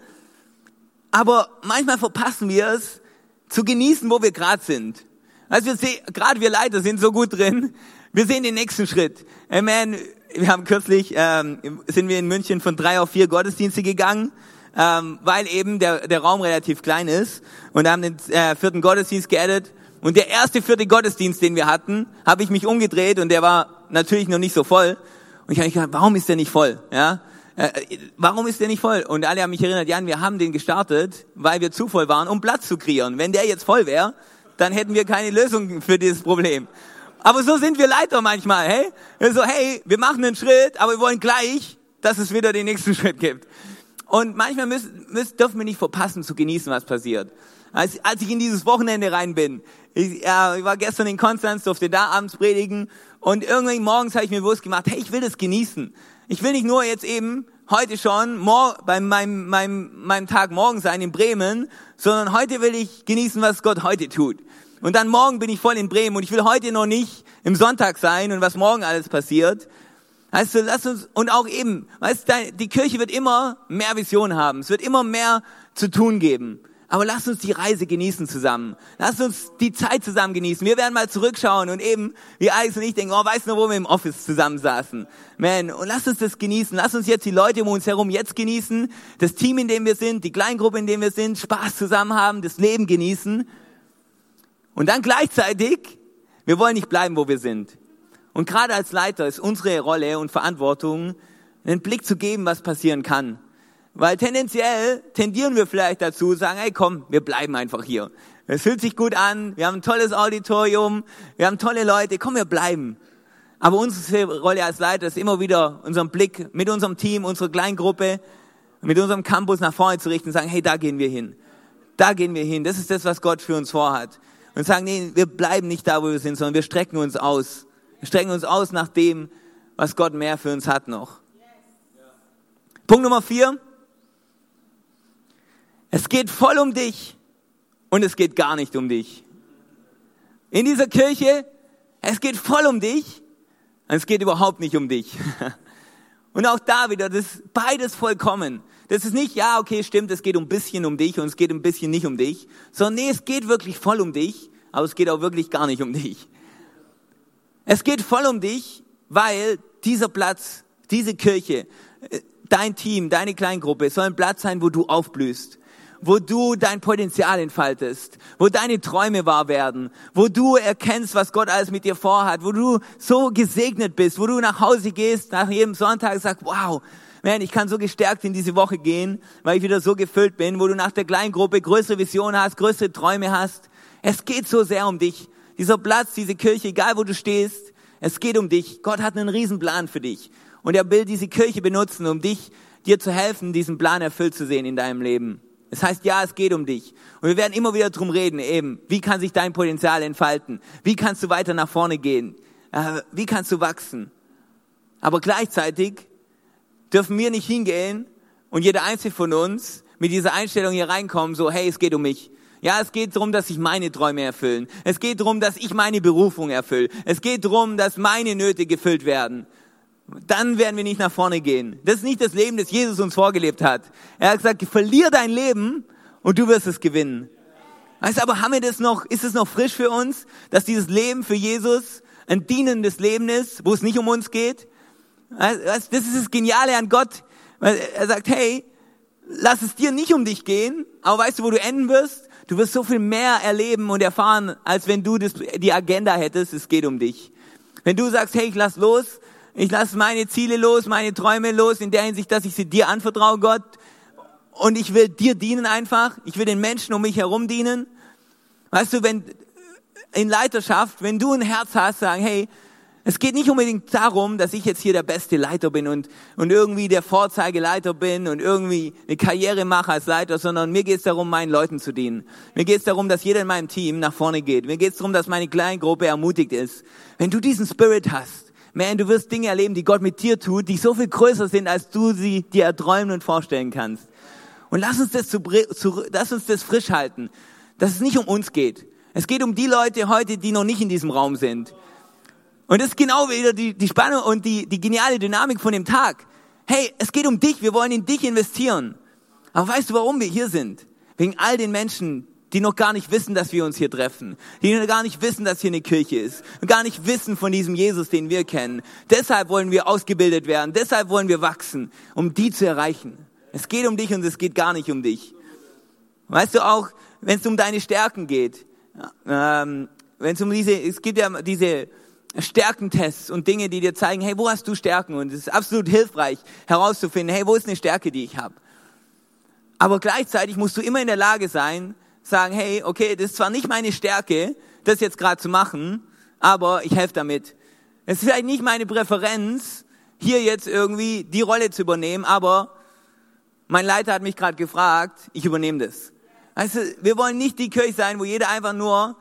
aber manchmal verpassen wir es, zu genießen, wo wir gerade sind. Also wir sehen, gerade wir Leiter sind so gut drin, wir sehen den nächsten Schritt. Amen. Wir haben kürzlich, ähm, sind wir in München von drei auf vier Gottesdienste gegangen ähm, weil eben der, der Raum relativ klein ist und haben den äh, vierten Gottesdienst geaddet. Und der erste vierte Gottesdienst, den wir hatten, habe ich mich umgedreht und der war natürlich noch nicht so voll. Und ich habe gedacht, warum ist der nicht voll? Ja, äh, warum ist der nicht voll? Und alle haben mich erinnert, Jan, wir haben den gestartet, weil wir zu voll waren, um Platz zu kreieren. Wenn der jetzt voll wäre, dann hätten wir keine Lösung für dieses Problem. Aber so sind wir Leiter manchmal, hey? So, hey, wir machen einen Schritt, aber wir wollen gleich, dass es wieder den nächsten Schritt gibt. Und manchmal müssen, müssen, dürfen wir nicht verpassen zu genießen, was passiert. Als, als ich in dieses Wochenende rein bin, ich, ja, ich war gestern in Konstanz, durfte da abends predigen und irgendwie morgens habe ich mir bewusst gemacht, hey, ich will das genießen. Ich will nicht nur jetzt eben heute schon bei meinem, meinem, meinem Tag morgen sein in Bremen, sondern heute will ich genießen, was Gott heute tut. Und dann morgen bin ich voll in Bremen und ich will heute noch nicht im Sonntag sein und was morgen alles passiert, Weißt du, lass uns, und auch eben, weißt du, die Kirche wird immer mehr Vision haben. Es wird immer mehr zu tun geben. Aber lass uns die Reise genießen zusammen. Lass uns die Zeit zusammen genießen. Wir werden mal zurückschauen und eben, wie Alex und ich denken, oh, weißt du wo wir im Office zusammen saßen? Man, und lass uns das genießen. Lass uns jetzt die Leute um uns herum jetzt genießen. Das Team, in dem wir sind, die Kleingruppe, in dem wir sind, Spaß zusammen haben, das Leben genießen. Und dann gleichzeitig, wir wollen nicht bleiben, wo wir sind. Und gerade als Leiter ist unsere Rolle und Verantwortung, einen Blick zu geben, was passieren kann. Weil tendenziell tendieren wir vielleicht dazu, sagen, hey komm, wir bleiben einfach hier. Es fühlt sich gut an, wir haben ein tolles Auditorium, wir haben tolle Leute, komm, wir bleiben. Aber unsere Rolle als Leiter ist immer wieder unseren Blick mit unserem Team, unserer Kleingruppe, mit unserem Campus nach vorne zu richten und sagen, hey, da gehen wir hin. Da gehen wir hin. Das ist das, was Gott für uns vorhat. Und sagen, nee, wir bleiben nicht da, wo wir sind, sondern wir strecken uns aus. Wir strecken uns aus nach dem, was Gott mehr für uns hat noch. Punkt Nummer vier. Es geht voll um dich und es geht gar nicht um dich. In dieser Kirche, es geht voll um dich und es geht überhaupt nicht um dich. Und auch da wieder, das ist beides vollkommen. Das ist nicht, ja, okay, stimmt, es geht ein bisschen um dich und es geht ein bisschen nicht um dich, sondern nee, es geht wirklich voll um dich, aber es geht auch wirklich gar nicht um dich. Es geht voll um dich, weil dieser Platz, diese Kirche, äh, dein Team, deine Kleingruppe soll ein Platz sein, wo du aufblühst, wo du dein Potenzial entfaltest, wo deine Träume wahr werden, wo du erkennst, was Gott alles mit dir vorhat, wo du so gesegnet bist, wo du nach Hause gehst, nach jedem Sonntag sagst, wow, man, ich kann so gestärkt in diese Woche gehen, weil ich wieder so gefüllt bin, wo du nach der Kleingruppe größere Visionen hast, größere Träume hast. Es geht so sehr um dich. Dieser Platz, diese Kirche, egal wo du stehst, es geht um dich. Gott hat einen Riesenplan für dich. Und er will diese Kirche benutzen, um dich, dir zu helfen, diesen Plan erfüllt zu sehen in deinem Leben. Das heißt, ja, es geht um dich. Und wir werden immer wieder drum reden, eben, wie kann sich dein Potenzial entfalten? Wie kannst du weiter nach vorne gehen? Äh, wie kannst du wachsen? Aber gleichzeitig dürfen wir nicht hingehen und jeder einzelne von uns mit dieser Einstellung hier reinkommen, so, hey, es geht um mich. Ja, es geht darum, dass sich meine Träume erfüllen. Es geht darum, dass ich meine Berufung erfülle. Es geht darum, dass meine Nöte gefüllt werden. dann werden wir nicht nach vorne gehen. Das ist nicht das Leben, das Jesus uns vorgelebt hat. Er hat gesagt, verlier dein Leben und du wirst es gewinnen. Weißt du, aber haben wir das noch, ist es noch frisch für uns, dass dieses Leben für Jesus ein dienendes Leben ist, wo es nicht um uns geht? Das ist das Geniale an Gott. Er sagt, hey, lass es dir nicht um dich gehen, aber weißt du, wo du enden wirst? Du wirst so viel mehr erleben und erfahren, als wenn du das, die Agenda hättest, es geht um dich. Wenn du sagst, hey, ich lass los, ich lass meine Ziele los, meine Träume los, in der Hinsicht, dass ich sie dir anvertraue, Gott, und ich will dir dienen einfach, ich will den Menschen um mich herum dienen. Weißt du, wenn in Leiterschaft, wenn du ein Herz hast, sagen, hey, es geht nicht unbedingt darum, dass ich jetzt hier der beste Leiter bin und, und irgendwie der Vorzeigeleiter bin und irgendwie eine Karriere mache als Leiter, sondern mir geht es darum, meinen Leuten zu dienen. Mir geht es darum, dass jeder in meinem Team nach vorne geht. Mir geht es darum, dass meine Kleingruppe ermutigt ist. Wenn du diesen Spirit hast, man, du wirst Dinge erleben, die Gott mit dir tut, die so viel größer sind, als du sie dir erträumen und vorstellen kannst. Und lass uns das, zu, zu, lass uns das frisch halten, dass es nicht um uns geht. Es geht um die Leute heute, die noch nicht in diesem Raum sind. Und das ist genau wieder die, die Spannung und die, die geniale Dynamik von dem Tag. Hey, es geht um dich, wir wollen in dich investieren. Aber weißt du, warum wir hier sind? Wegen all den Menschen, die noch gar nicht wissen, dass wir uns hier treffen, die noch gar nicht wissen, dass hier eine Kirche ist und gar nicht wissen von diesem Jesus, den wir kennen. Deshalb wollen wir ausgebildet werden, deshalb wollen wir wachsen, um die zu erreichen. Es geht um dich und es geht gar nicht um dich. Weißt du auch, wenn es um deine Stärken geht, ähm, wenn es um diese, es gibt ja diese Stärkentests und Dinge, die dir zeigen, hey, wo hast du Stärken? Und es ist absolut hilfreich herauszufinden, hey, wo ist eine Stärke, die ich habe? Aber gleichzeitig musst du immer in der Lage sein, sagen, hey, okay, das ist zwar nicht meine Stärke, das jetzt gerade zu machen, aber ich helfe damit. Es ist vielleicht nicht meine Präferenz, hier jetzt irgendwie die Rolle zu übernehmen, aber mein Leiter hat mich gerade gefragt, ich übernehme das. Also, wir wollen nicht die Kirche sein, wo jeder einfach nur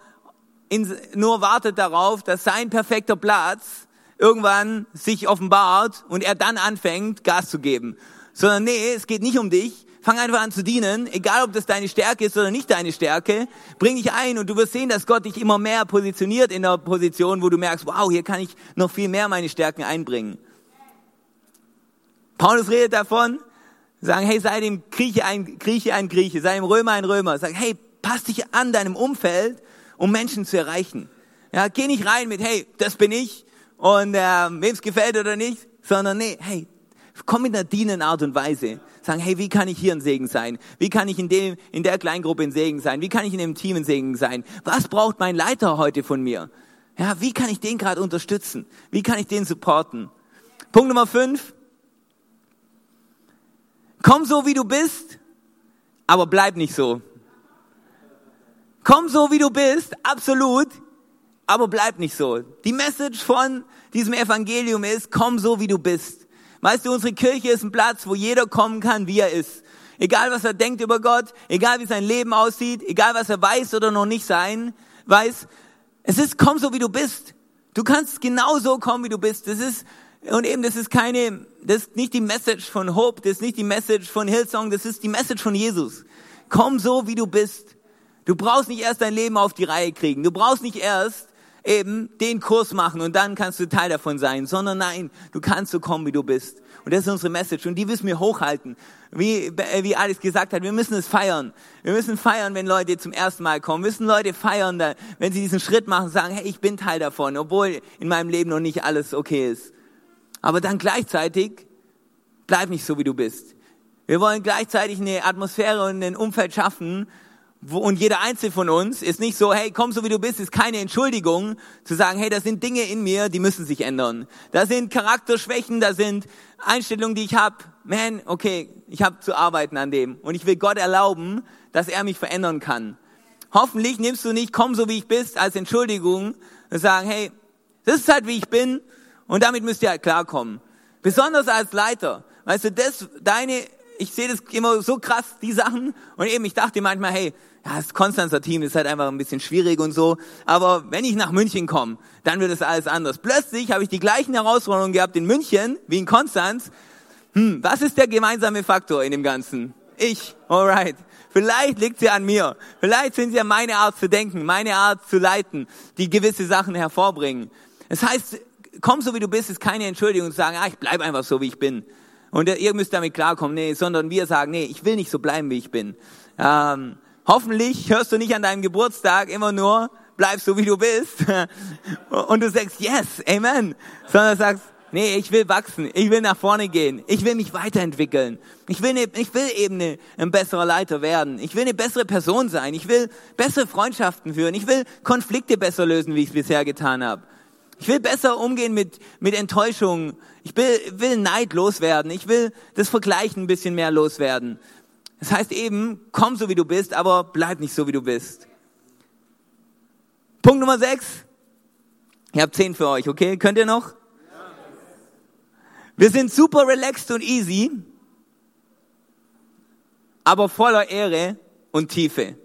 in, nur wartet darauf, dass sein perfekter Platz irgendwann sich offenbart und er dann anfängt, Gas zu geben. Sondern nee, es geht nicht um dich. Fang einfach an zu dienen, egal ob das deine Stärke ist oder nicht deine Stärke. Bring dich ein und du wirst sehen, dass Gott dich immer mehr positioniert in der Position, wo du merkst, wow, hier kann ich noch viel mehr meine Stärken einbringen. Paulus redet davon, sagen, hey, sei dem Grieche ein Grieche ein Grieche, sei dem Römer ein Römer. Sag, hey, pass dich an deinem Umfeld um Menschen zu erreichen. Ja, geh nicht rein mit, hey, das bin ich und äh, wem es gefällt oder nicht, sondern nee, hey, komm mit einer dienenden Art und Weise. Sagen, hey, wie kann ich hier ein Segen sein? Wie kann ich in, dem, in der Kleingruppe ein Segen sein? Wie kann ich in dem Team ein Segen sein? Was braucht mein Leiter heute von mir? Ja, wie kann ich den gerade unterstützen? Wie kann ich den supporten? Punkt Nummer fünf. Komm so, wie du bist, aber bleib nicht so. Komm so, wie du bist, absolut, aber bleib nicht so. Die Message von diesem Evangelium ist, komm so, wie du bist. Weißt du, unsere Kirche ist ein Platz, wo jeder kommen kann, wie er ist. Egal, was er denkt über Gott, egal, wie sein Leben aussieht, egal, was er weiß oder noch nicht sein, weiß. Es ist, komm so, wie du bist. Du kannst genau so kommen, wie du bist. Das ist, und eben, das ist keine, das ist nicht die Message von Hope, das ist nicht die Message von Hillsong, das ist die Message von Jesus. Komm so, wie du bist. Du brauchst nicht erst dein Leben auf die Reihe kriegen. Du brauchst nicht erst eben den Kurs machen und dann kannst du Teil davon sein, sondern nein, du kannst so kommen, wie du bist. Und das ist unsere Message und die müssen wir hochhalten. Wie, wie Alex gesagt hat, wir müssen es feiern. Wir müssen feiern, wenn Leute zum ersten Mal kommen. Wir müssen Leute feiern, wenn sie diesen Schritt machen, sagen, hey, ich bin Teil davon, obwohl in meinem Leben noch nicht alles okay ist. Aber dann gleichzeitig, bleib nicht so, wie du bist. Wir wollen gleichzeitig eine Atmosphäre und ein Umfeld schaffen, und jeder Einzelne von uns ist nicht so, hey, komm so wie du bist, ist keine Entschuldigung zu sagen, hey, das sind Dinge in mir, die müssen sich ändern. Da sind Charakterschwächen, da sind Einstellungen, die ich habe. Man, okay, ich habe zu arbeiten an dem. Und ich will Gott erlauben, dass er mich verändern kann. Hoffentlich nimmst du nicht, komm so wie ich bist, als Entschuldigung und sagen, hey, das ist halt wie ich bin und damit müsst ihr halt klarkommen. Besonders als Leiter. Weißt du, das, deine ich sehe das immer so krass, die Sachen. Und eben, ich dachte manchmal, hey, ja, das Konstanzer Team ist halt einfach ein bisschen schwierig und so. Aber wenn ich nach München komme, dann wird es alles anders. Plötzlich habe ich die gleichen Herausforderungen gehabt in München wie in Konstanz. Hm, was ist der gemeinsame Faktor in dem Ganzen? Ich, alright. Vielleicht liegt sie an mir. Vielleicht sind sie an meine Art zu denken, meine Art zu leiten, die gewisse Sachen hervorbringen. Es heißt, komm so wie du bist, ist keine Entschuldigung zu sagen, ah, ich bleib einfach so wie ich bin. Und ihr müsst damit klarkommen, nee, sondern wir sagen, nee, ich will nicht so bleiben, wie ich bin. Ähm, hoffentlich hörst du nicht an deinem Geburtstag immer nur, bleib so wie du bist. Und du sagst, yes, amen. Sondern sagst, nee, ich will wachsen, ich will nach vorne gehen, ich will mich weiterentwickeln. Ich will, ne, ich will eben ne, ein besserer Leiter werden. Ich will eine bessere Person sein. Ich will bessere Freundschaften führen. Ich will Konflikte besser lösen, wie ich es bisher getan habe. Ich will besser umgehen mit, mit Enttäuschung. Ich will, will Neid loswerden. Ich will das Vergleichen ein bisschen mehr loswerden. Das heißt eben, komm so wie du bist, aber bleib nicht so wie du bist. Punkt Nummer sechs. Ich habe zehn für euch, okay? Könnt ihr noch? Wir sind super relaxed und easy, aber voller Ehre und Tiefe.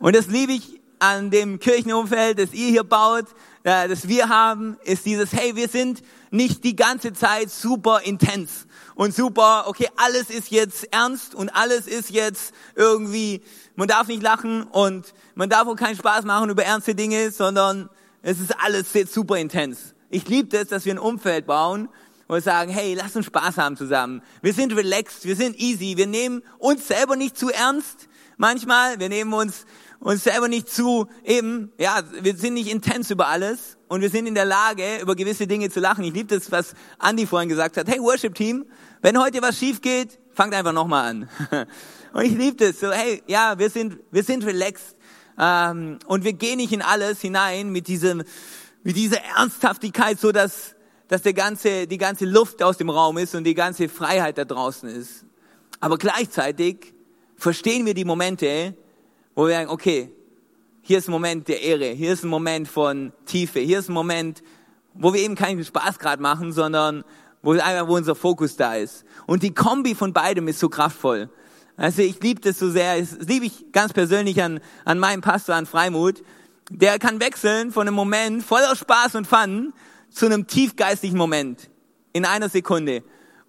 Und das liebe ich an dem Kirchenumfeld, das ihr hier baut, äh, das wir haben, ist dieses, hey, wir sind nicht die ganze Zeit super intens und super, okay, alles ist jetzt ernst und alles ist jetzt irgendwie, man darf nicht lachen und man darf auch keinen Spaß machen über ernste Dinge, sondern es ist alles jetzt super intens. Ich liebe das, dass wir ein Umfeld bauen, wir sagen, hey, lass uns Spaß haben zusammen. Wir sind relaxed, wir sind easy, wir nehmen uns selber nicht zu ernst manchmal, wir nehmen uns uns selber nicht zu eben, ja, wir sind nicht intens über alles und wir sind in der Lage, über gewisse Dinge zu lachen. Ich liebe das, was Andy vorhin gesagt hat. Hey, Worship Team, wenn heute was schief geht, fangt einfach nochmal an. Und ich liebe das. So, hey, ja, wir sind, wir sind relaxed. Ähm, und wir gehen nicht in alles hinein mit diesem, mit dieser Ernsthaftigkeit, so dass, dass der ganze, die ganze Luft aus dem Raum ist und die ganze Freiheit da draußen ist. Aber gleichzeitig verstehen wir die Momente, wo wir sagen, okay, hier ist ein Moment der Ehre, hier ist ein Moment von Tiefe, hier ist ein Moment, wo wir eben keinen Spaß gerade machen, sondern wo einfach, wo unser Fokus da ist. Und die Kombi von beidem ist so kraftvoll. Also ich liebe das so sehr, das liebe ich ganz persönlich an, an meinem Pastor, an Freimut. Der kann wechseln von einem Moment voller Spaß und Fun zu einem tiefgeistlichen Moment in einer Sekunde.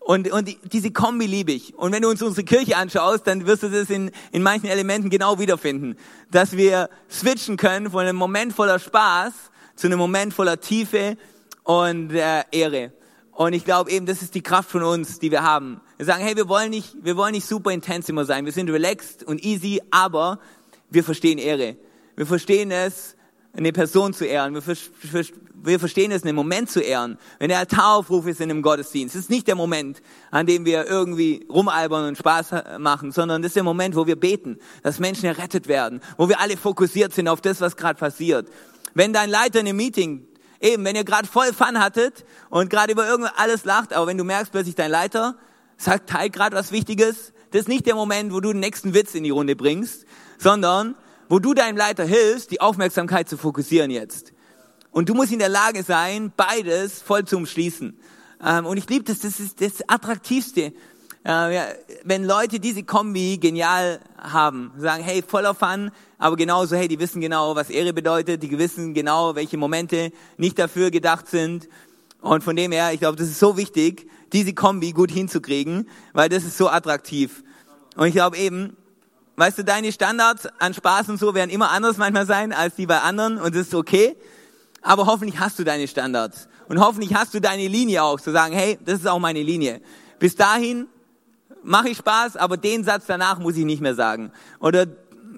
Und, und die, diese Kombi liebe ich. Und wenn du uns unsere Kirche anschaust, dann wirst du das in, in manchen Elementen genau wiederfinden. Dass wir switchen können von einem Moment voller Spaß zu einem Moment voller Tiefe und äh, Ehre. Und ich glaube eben, das ist die Kraft von uns, die wir haben. Wir sagen, hey, wir wollen nicht, wir wollen nicht super intens immer sein. Wir sind relaxed und easy, aber wir verstehen Ehre. Wir verstehen es, eine Person zu ehren. Wir, wir verstehen es, einen Moment zu ehren. Wenn der Altaraufruf ist in einem Gottesdienst, ist nicht der Moment, an dem wir irgendwie rumalbern und Spaß machen, sondern das ist der Moment, wo wir beten, dass Menschen errettet werden, wo wir alle fokussiert sind auf das, was gerade passiert. Wenn dein Leiter in einem Meeting Eben, wenn ihr gerade voll Fun hattet und gerade über irgendwas alles lacht, aber wenn du merkst plötzlich dein Leiter sagt, teilt gerade was Wichtiges, das ist nicht der Moment, wo du den nächsten Witz in die Runde bringst, sondern wo du deinem Leiter hilfst, die Aufmerksamkeit zu fokussieren jetzt. Und du musst in der Lage sein, beides voll zu umschließen. Ähm, und ich liebe das, das ist das Attraktivste äh, wenn Leute diese Kombi genial haben, sagen, hey, voller Fun, aber genauso, hey, die wissen genau, was Ehre bedeutet, die wissen genau, welche Momente nicht dafür gedacht sind. Und von dem her, ich glaube, das ist so wichtig, diese Kombi gut hinzukriegen, weil das ist so attraktiv. Und ich glaube eben, weißt du, deine Standards an Spaß und so werden immer anders manchmal sein als die bei anderen und das ist okay. Aber hoffentlich hast du deine Standards. Und hoffentlich hast du deine Linie auch, zu sagen, hey, das ist auch meine Linie. Bis dahin mache ich Spaß, aber den Satz danach muss ich nicht mehr sagen. Oder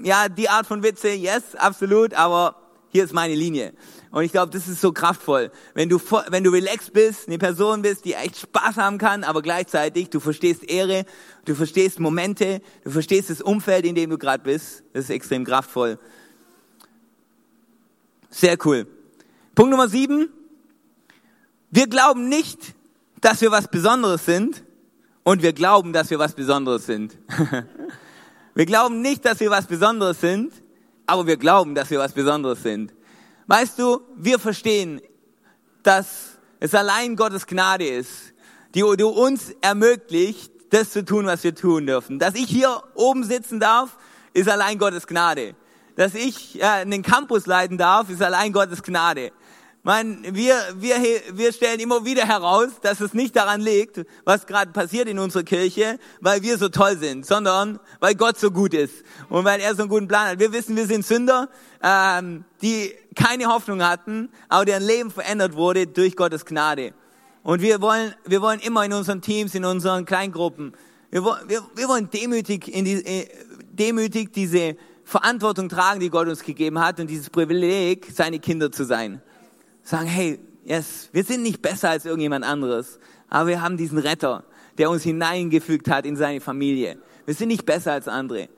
ja, die Art von Witze, yes, absolut, aber hier ist meine Linie. Und ich glaube, das ist so kraftvoll. Wenn du, wenn du relaxed bist, eine Person bist, die echt Spaß haben kann, aber gleichzeitig du verstehst Ehre, du verstehst Momente, du verstehst das Umfeld, in dem du gerade bist, das ist extrem kraftvoll. Sehr cool. Punkt Nummer sieben. Wir glauben nicht, dass wir was Besonderes sind, und wir glauben, dass wir was Besonderes sind. wir glauben nicht, dass wir was Besonderes sind, aber wir glauben, dass wir was Besonderes sind. Weißt du, wir verstehen, dass es allein Gottes Gnade ist, die, die uns ermöglicht, das zu tun, was wir tun dürfen. Dass ich hier oben sitzen darf, ist allein Gottes Gnade. Dass ich äh, einen Campus leiten darf, ist allein Gottes Gnade. Man, wir, wir, wir stellen immer wieder heraus, dass es nicht daran liegt, was gerade passiert in unserer Kirche, weil wir so toll sind, sondern weil Gott so gut ist und weil er so einen guten Plan hat. Wir wissen, wir sind Sünder, ähm, die keine Hoffnung hatten, aber deren Leben verändert wurde durch Gottes Gnade. Und wir wollen, wir wollen immer in unseren Teams, in unseren Kleingruppen, wir, wir, wir wollen demütig, in die, äh, demütig diese Verantwortung tragen, die Gott uns gegeben hat und dieses Privileg, seine Kinder zu sein sagen, hey, yes, wir sind nicht besser als irgendjemand anderes, aber wir haben diesen Retter, der uns hineingefügt hat in seine Familie. Wir sind nicht besser als andere.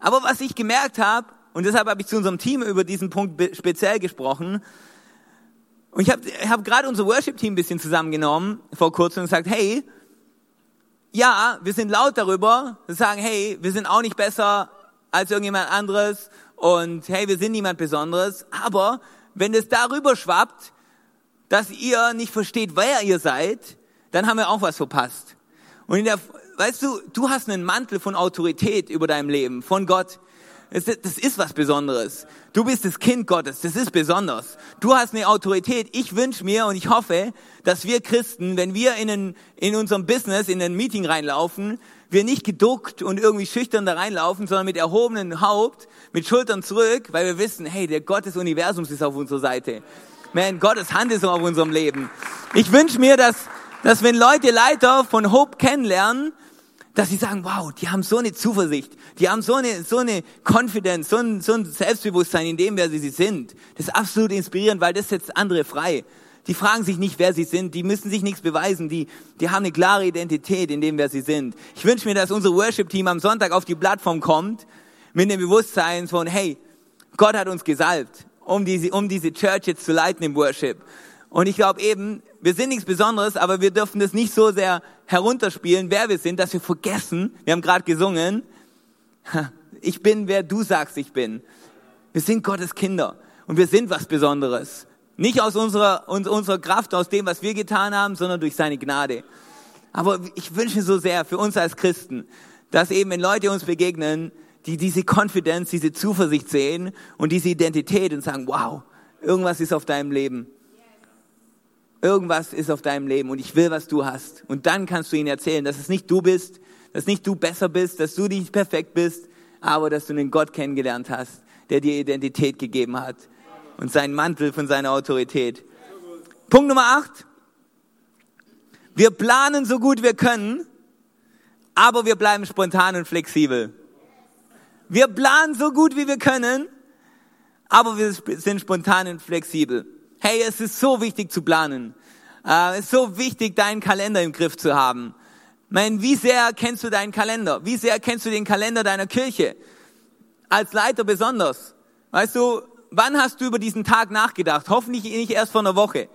Aber was ich gemerkt habe, und deshalb habe ich zu unserem Team über diesen Punkt speziell gesprochen, und ich habe hab gerade unser Worship-Team ein bisschen zusammengenommen vor kurzem und gesagt, hey, ja, wir sind laut darüber, wir sagen, hey, wir sind auch nicht besser als irgendjemand anderes und hey, wir sind niemand Besonderes, aber wenn es darüber schwappt, dass ihr nicht versteht, wer ihr seid, dann haben wir auch was verpasst. Und in der, weißt du, du hast einen Mantel von Autorität über deinem Leben, von Gott. Das, das ist was Besonderes. Du bist das Kind Gottes, das ist besonders. Du hast eine Autorität. Ich wünsche mir und ich hoffe, dass wir Christen, wenn wir in, ein, in unserem Business, in ein Meeting reinlaufen, wir nicht geduckt und irgendwie schüchtern da reinlaufen, sondern mit erhobenem Haupt, mit Schultern zurück, weil wir wissen, hey, der Gott des Universums ist auf unserer Seite. Man, Gottes Hand ist auf unserem Leben. Ich wünsche mir, dass, dass wenn Leute Leiter von Hope kennenlernen, dass sie sagen, wow, die haben so eine Zuversicht, die haben so eine, so eine Confidence, so ein, so ein Selbstbewusstsein in dem, wer sie sind. Das ist absolut inspirierend, weil das setzt andere frei. Die fragen sich nicht, wer sie sind, die müssen sich nichts beweisen, die, die haben eine klare Identität in dem, wer sie sind. Ich wünsche mir, dass unser Worship-Team am Sonntag auf die Plattform kommt mit dem Bewusstsein von, hey, Gott hat uns gesalbt um diese, um diese Church jetzt zu leiten im Worship. Und ich glaube eben, wir sind nichts Besonderes, aber wir dürfen das nicht so sehr herunterspielen, wer wir sind, dass wir vergessen, wir haben gerade gesungen, ich bin, wer du sagst, ich bin. Wir sind Gottes Kinder und wir sind was Besonderes. Nicht aus unserer, unserer Kraft, aus dem, was wir getan haben, sondern durch seine Gnade. Aber ich wünsche so sehr für uns als Christen, dass eben, wenn Leute uns begegnen, die diese Confidence, diese Zuversicht sehen und diese Identität und sagen, wow, irgendwas ist auf deinem Leben. Irgendwas ist auf deinem Leben und ich will, was du hast. Und dann kannst du ihnen erzählen, dass es nicht du bist, dass nicht du besser bist, dass du nicht perfekt bist, aber dass du einen Gott kennengelernt hast, der dir Identität gegeben hat und seinen Mantel von seiner Autorität. Punkt Nummer acht. Wir planen so gut wir können, aber wir bleiben spontan und flexibel. Wir planen so gut wie wir können, aber wir sind spontan und flexibel. Hey, es ist so wichtig zu planen. Äh, es ist so wichtig, deinen Kalender im Griff zu haben. Mein, wie sehr kennst du deinen Kalender? Wie sehr kennst du den Kalender deiner Kirche? Als Leiter besonders. Weißt du, wann hast du über diesen Tag nachgedacht? Hoffentlich nicht erst vor einer Woche.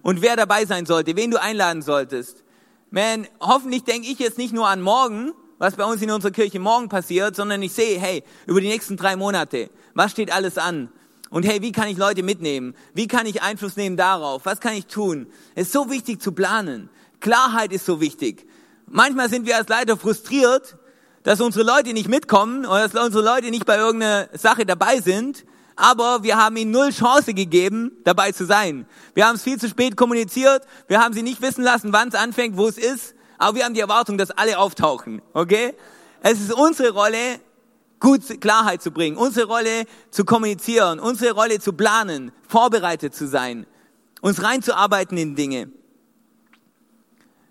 Und wer dabei sein sollte, wen du einladen solltest. Man, hoffentlich denke ich jetzt nicht nur an morgen, was bei uns in unserer Kirche morgen passiert, sondern ich sehe, hey, über die nächsten drei Monate, was steht alles an? Und hey, wie kann ich Leute mitnehmen? Wie kann ich Einfluss nehmen darauf? Was kann ich tun? Es ist so wichtig zu planen. Klarheit ist so wichtig. Manchmal sind wir als Leiter frustriert, dass unsere Leute nicht mitkommen oder dass unsere Leute nicht bei irgendeiner Sache dabei sind, aber wir haben ihnen null Chance gegeben, dabei zu sein. Wir haben es viel zu spät kommuniziert, wir haben sie nicht wissen lassen, wann es anfängt, wo es ist aber wir haben die Erwartung, dass alle auftauchen, okay? Es ist unsere Rolle, gut Klarheit zu bringen, unsere Rolle zu kommunizieren, unsere Rolle zu planen, vorbereitet zu sein, uns reinzuarbeiten in Dinge.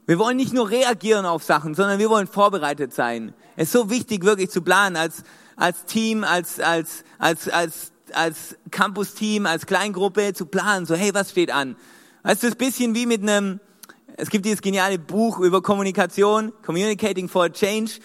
Wir wollen nicht nur reagieren auf Sachen, sondern wir wollen vorbereitet sein. Es ist so wichtig, wirklich zu planen als, als Team, als, als, als, als, als Campus-Team, als Kleingruppe zu planen. So, hey, was steht an? Weißt du, es ist ein bisschen wie mit einem, es gibt dieses geniale Buch über Kommunikation, Communicating for Change.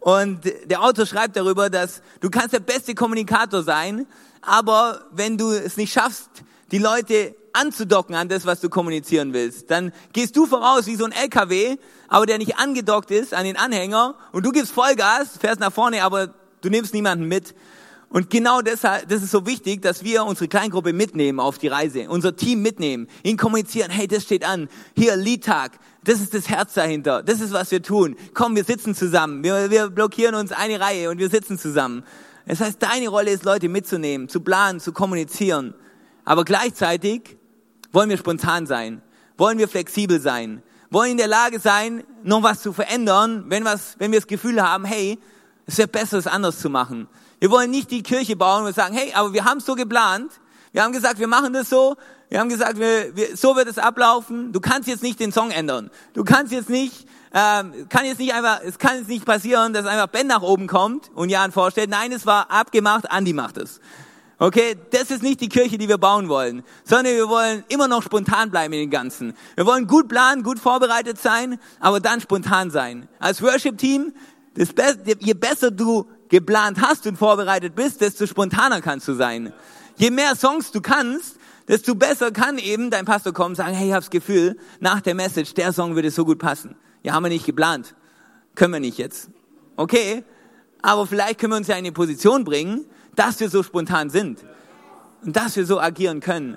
Und der Autor schreibt darüber, dass du kannst der beste Kommunikator sein, aber wenn du es nicht schaffst, die Leute anzudocken an das, was du kommunizieren willst, dann gehst du voraus wie so ein LKW, aber der nicht angedockt ist an den Anhänger und du gibst Vollgas, fährst nach vorne, aber du nimmst niemanden mit. Und genau deshalb, das ist so wichtig, dass wir unsere Kleingruppe mitnehmen auf die Reise, unser Team mitnehmen, ihnen kommunizieren, hey, das steht an, hier, Liedtag, das ist das Herz dahinter, das ist, was wir tun. Komm, wir sitzen zusammen, wir, wir blockieren uns eine Reihe und wir sitzen zusammen. Das heißt, deine Rolle ist, Leute mitzunehmen, zu planen, zu kommunizieren. Aber gleichzeitig Wollen wir spontan sein? Wollen wir flexibel sein? Wollen in der Lage sein, noch was zu verändern, wenn, was, wenn wir das Gefühl haben, hey, es wäre besser, es anders zu machen. Wir wollen nicht die Kirche bauen und sagen, hey, aber wir haben es so geplant. Wir haben gesagt, wir machen das so. Wir haben gesagt, wir, wir, so wird es ablaufen. Du kannst jetzt nicht den Song ändern. Du kannst jetzt nicht, ähm, kann jetzt nicht einfach, es kann jetzt nicht passieren, dass einfach Ben nach oben kommt und Jan vorstellt. Nein, es war abgemacht. Andi macht es. Okay, das ist nicht die Kirche, die wir bauen wollen, sondern wir wollen immer noch spontan bleiben in den Ganzen. Wir wollen gut planen, gut vorbereitet sein, aber dann spontan sein. Als Worship-Team, je besser du geplant hast und vorbereitet bist, desto spontaner kannst du sein. Je mehr Songs du kannst, desto besser kann eben dein Pastor kommen und sagen, hey, ich habe das Gefühl, nach der Message, der Song würde so gut passen. Ja, haben wir nicht geplant. Können wir nicht jetzt. Okay, aber vielleicht können wir uns ja in eine Position bringen, dass wir so spontan sind und dass wir so agieren können.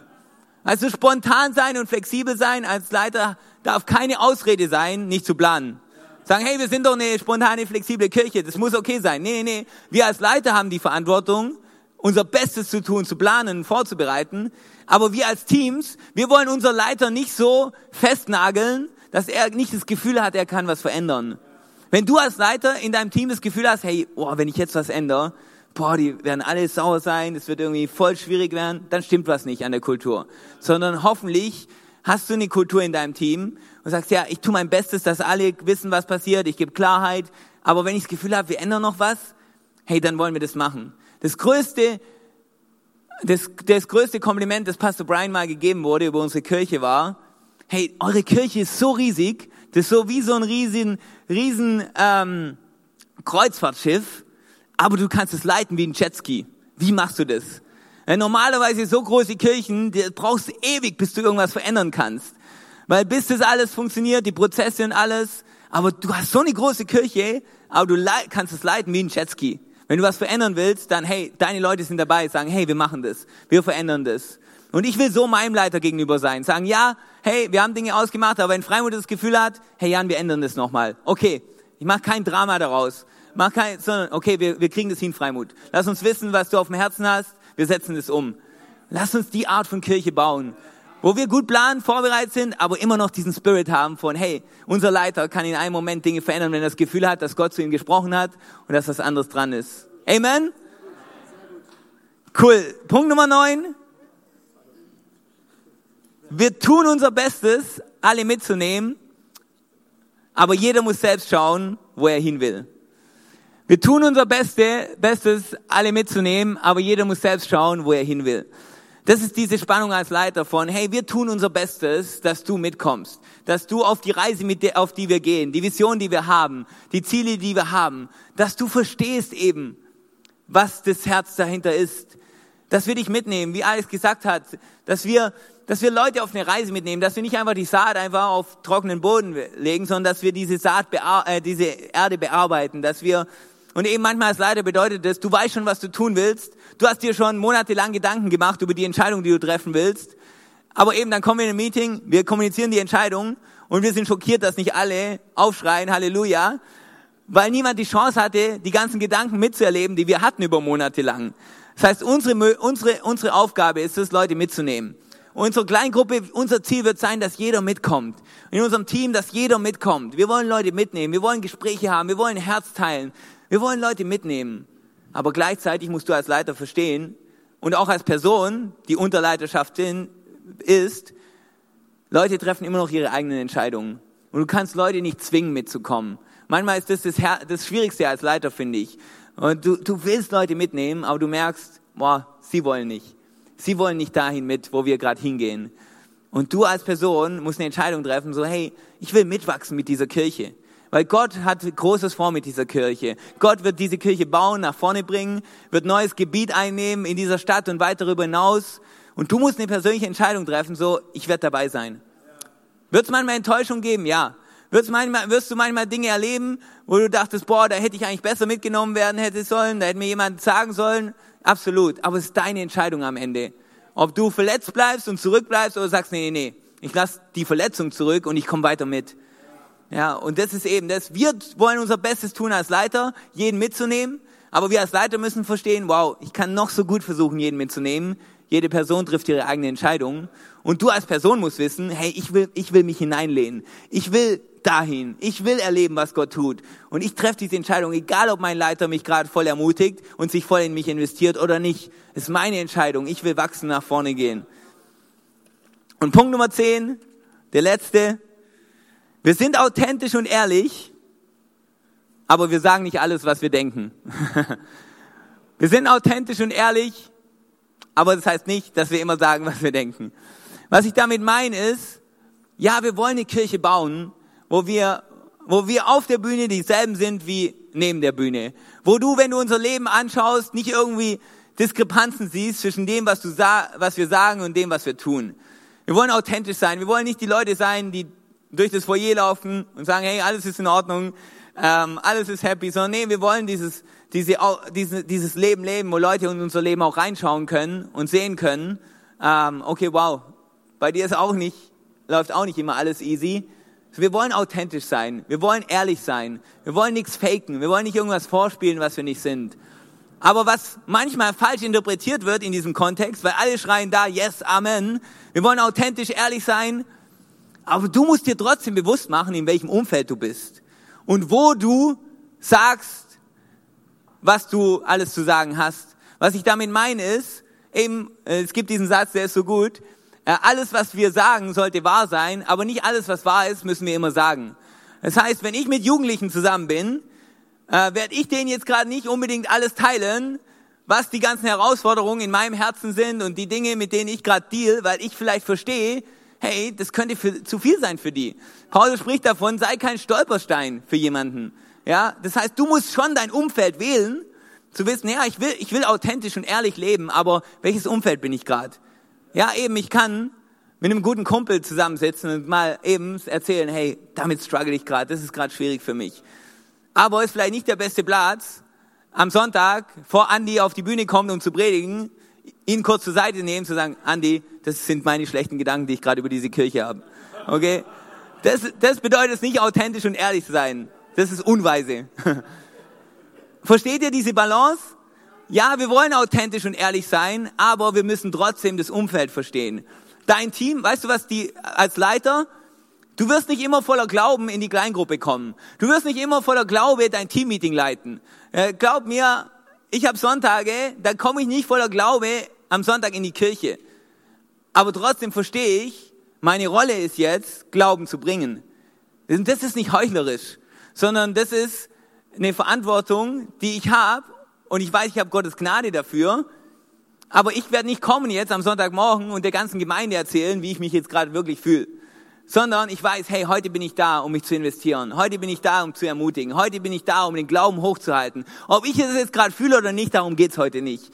Also spontan sein und flexibel sein als Leiter darf keine Ausrede sein, nicht zu planen. Sagen, hey, wir sind doch eine spontane, flexible Kirche, das muss okay sein. Nee, nee, wir als Leiter haben die Verantwortung, unser Bestes zu tun, zu planen, vorzubereiten. Aber wir als Teams, wir wollen unser Leiter nicht so festnageln, dass er nicht das Gefühl hat, er kann was verändern. Wenn du als Leiter in deinem Team das Gefühl hast, hey, oh, wenn ich jetzt was ändere, boah, die werden alle sauer sein, es wird irgendwie voll schwierig werden, dann stimmt was nicht an der Kultur. Sondern hoffentlich hast du eine Kultur in deinem Team und sagst, ja, ich tue mein Bestes, dass alle wissen, was passiert, ich gebe Klarheit, aber wenn ich das Gefühl habe, wir ändern noch was, hey, dann wollen wir das machen. Das größte, das, das größte Kompliment, das Pastor Brian mal gegeben wurde über unsere Kirche war, hey, eure Kirche ist so riesig, das ist so wie so ein riesen, riesen ähm, Kreuzfahrtschiff, aber du kannst es leiten wie ein Jetski. Wie machst du das? Ja, normalerweise so große Kirchen, die brauchst du ewig, bis du irgendwas verändern kannst. Weil bis das alles funktioniert, die Prozesse und alles, aber du hast so eine große Kirche, aber du kannst es leiten wie ein Jetski. Wenn du was verändern willst, dann hey, deine Leute sind dabei, sagen, hey, wir machen das, wir verändern das. Und ich will so meinem Leiter gegenüber sein, sagen, ja, hey, wir haben Dinge ausgemacht, aber wenn Freimut das Gefühl hat, hey Jan, wir ändern das nochmal. Okay, ich mache kein Drama daraus mach kein, sondern okay, wir, wir kriegen das hin, Freimut. Lass uns wissen, was du auf dem Herzen hast. Wir setzen es um. Lass uns die Art von Kirche bauen, wo wir gut planen, vorbereitet sind, aber immer noch diesen Spirit haben von, hey, unser Leiter kann in einem Moment Dinge verändern, wenn er das Gefühl hat, dass Gott zu ihm gesprochen hat und dass was anderes dran ist. Amen? Cool. Punkt Nummer neun. Wir tun unser Bestes, alle mitzunehmen, aber jeder muss selbst schauen, wo er hin will. Wir tun unser Beste, Bestes, alle mitzunehmen, aber jeder muss selbst schauen, wo er hin will. Das ist diese Spannung als Leiter von, hey, wir tun unser Bestes, dass du mitkommst, dass du auf die Reise, mit der, auf die wir gehen, die Vision, die wir haben, die Ziele, die wir haben, dass du verstehst eben, was das Herz dahinter ist, dass wir dich mitnehmen, wie Alex gesagt hat, dass wir, dass wir Leute auf eine Reise mitnehmen, dass wir nicht einfach die Saat einfach auf trockenen Boden legen, sondern dass wir diese Saat, äh, diese Erde bearbeiten, dass wir und eben manchmal als Leiter bedeutet das, du weißt schon, was du tun willst. Du hast dir schon monatelang Gedanken gemacht über die Entscheidung, die du treffen willst. Aber eben dann kommen wir in ein Meeting, wir kommunizieren die Entscheidung und wir sind schockiert, dass nicht alle aufschreien, Halleluja, weil niemand die Chance hatte, die ganzen Gedanken mitzuerleben, die wir hatten über Monate lang. Das heißt, unsere, unsere, unsere Aufgabe ist es, Leute mitzunehmen. Unsere Kleingruppe, unser Ziel wird sein, dass jeder mitkommt. In unserem Team, dass jeder mitkommt. Wir wollen Leute mitnehmen. Wir wollen Gespräche haben. Wir wollen Herz teilen. Wir wollen Leute mitnehmen, aber gleichzeitig musst du als Leiter verstehen und auch als Person, die unter Leiterschaft ist, Leute treffen immer noch ihre eigenen Entscheidungen. Und du kannst Leute nicht zwingen, mitzukommen. Manchmal ist das das, das Schwierigste als Leiter, finde ich. Und du, du willst Leute mitnehmen, aber du merkst, boah, sie wollen nicht. Sie wollen nicht dahin mit, wo wir gerade hingehen. Und du als Person musst eine Entscheidung treffen, so, hey, ich will mitwachsen mit dieser Kirche. Weil Gott hat Großes vor mit dieser Kirche. Gott wird diese Kirche bauen, nach vorne bringen, wird neues Gebiet einnehmen in dieser Stadt und weit darüber hinaus. Und du musst eine persönliche Entscheidung treffen, so, ich werde dabei sein. Wird es manchmal Enttäuschung geben? Ja. Wird's manchmal, wirst du manchmal Dinge erleben, wo du dachtest, boah, da hätte ich eigentlich besser mitgenommen werden hätte sollen, da hätte mir jemand sagen sollen? Absolut. Aber es ist deine Entscheidung am Ende. Ob du verletzt bleibst und zurückbleibst oder sagst, nee, nee, nee, ich lasse die Verletzung zurück und ich komme weiter mit. Ja, und das ist eben das. Wir wollen unser Bestes tun als Leiter, jeden mitzunehmen. Aber wir als Leiter müssen verstehen, wow, ich kann noch so gut versuchen, jeden mitzunehmen. Jede Person trifft ihre eigene Entscheidung. Und du als Person musst wissen, hey, ich will, ich will mich hineinlehnen. Ich will dahin. Ich will erleben, was Gott tut. Und ich treffe diese Entscheidung, egal ob mein Leiter mich gerade voll ermutigt und sich voll in mich investiert oder nicht. Es ist meine Entscheidung. Ich will wachsen, nach vorne gehen. Und Punkt Nummer 10, der letzte. Wir sind authentisch und ehrlich, aber wir sagen nicht alles, was wir denken. wir sind authentisch und ehrlich, aber das heißt nicht, dass wir immer sagen, was wir denken. Was ich damit meine ist, ja, wir wollen eine Kirche bauen, wo wir, wo wir auf der Bühne dieselben sind wie neben der Bühne. Wo du, wenn du unser Leben anschaust, nicht irgendwie Diskrepanzen siehst zwischen dem, was, du was wir sagen und dem, was wir tun. Wir wollen authentisch sein. Wir wollen nicht die Leute sein, die durch das Foyer laufen und sagen, hey, alles ist in Ordnung, ähm, alles ist happy, sondern nee, wir wollen dieses, diese, diese, dieses Leben leben, wo Leute in unser Leben auch reinschauen können und sehen können, ähm, okay, wow, bei dir ist auch nicht, läuft auch nicht immer alles easy. Wir wollen authentisch sein. Wir wollen ehrlich sein. Wir wollen nichts faken. Wir wollen nicht irgendwas vorspielen, was wir nicht sind. Aber was manchmal falsch interpretiert wird in diesem Kontext, weil alle schreien da, yes, amen. Wir wollen authentisch ehrlich sein. Aber du musst dir trotzdem bewusst machen, in welchem Umfeld du bist. Und wo du sagst, was du alles zu sagen hast. Was ich damit meine ist, eben, äh, es gibt diesen Satz, der ist so gut, äh, alles, was wir sagen, sollte wahr sein, aber nicht alles, was wahr ist, müssen wir immer sagen. Das heißt, wenn ich mit Jugendlichen zusammen bin, äh, werde ich denen jetzt gerade nicht unbedingt alles teilen, was die ganzen Herausforderungen in meinem Herzen sind und die Dinge, mit denen ich gerade deal, weil ich vielleicht verstehe, hey, das könnte für, zu viel sein für die. Paulus spricht davon, sei kein Stolperstein für jemanden. Ja, das heißt, du musst schon dein Umfeld wählen, zu wissen, ja, ich will, ich will authentisch und ehrlich leben, aber welches Umfeld bin ich gerade? Ja, eben, ich kann mit einem guten Kumpel zusammensitzen und mal eben erzählen, hey, damit struggle ich gerade, das ist gerade schwierig für mich. Aber ist vielleicht nicht der beste Platz, am Sonntag vor Andi auf die Bühne kommt, um zu predigen, ihn kurz zur Seite nehmen, zu sagen, Andi, das sind meine schlechten Gedanken, die ich gerade über diese Kirche habe. Okay? Das, das bedeutet es nicht authentisch und ehrlich zu sein. Das ist unweise. Versteht ihr diese Balance? Ja, wir wollen authentisch und ehrlich sein, aber wir müssen trotzdem das Umfeld verstehen. Dein Team, weißt du was, die als Leiter, du wirst nicht immer voller Glauben in die Kleingruppe kommen. Du wirst nicht immer voller Glaube dein Teammeeting leiten. Äh, glaub mir, ich habe Sonntage, da komme ich nicht voller Glaube am Sonntag in die Kirche. Aber trotzdem verstehe ich, meine Rolle ist jetzt, Glauben zu bringen. Das ist nicht heuchlerisch, sondern das ist eine Verantwortung, die ich habe und ich weiß, ich habe Gottes Gnade dafür. Aber ich werde nicht kommen jetzt am Sonntagmorgen und der ganzen Gemeinde erzählen, wie ich mich jetzt gerade wirklich fühle. Sondern ich weiß, hey, heute bin ich da, um mich zu investieren. Heute bin ich da, um zu ermutigen. Heute bin ich da, um den Glauben hochzuhalten. Ob ich es jetzt gerade fühle oder nicht, darum geht's heute nicht.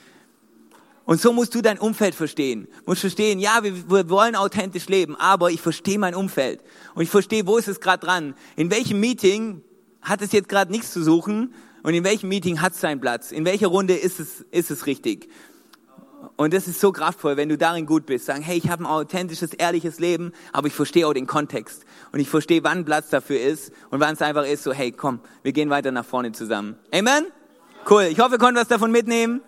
Und so musst du dein Umfeld verstehen. Musst verstehen, ja, wir, wir wollen authentisch leben, aber ich verstehe mein Umfeld. Und ich verstehe, wo ist es gerade dran. In welchem Meeting hat es jetzt gerade nichts zu suchen, und in welchem Meeting hat es seinen Platz? In welcher Runde ist es, ist es richtig? Und das ist so kraftvoll, wenn du darin gut bist. Sagen, hey, ich habe ein authentisches, ehrliches Leben, aber ich verstehe auch den Kontext. Und ich verstehe, wann Platz dafür ist und wann es einfach ist, so, hey, komm, wir gehen weiter nach vorne zusammen. Amen? Cool. Ich hoffe, ihr konntet was davon mitnehmen.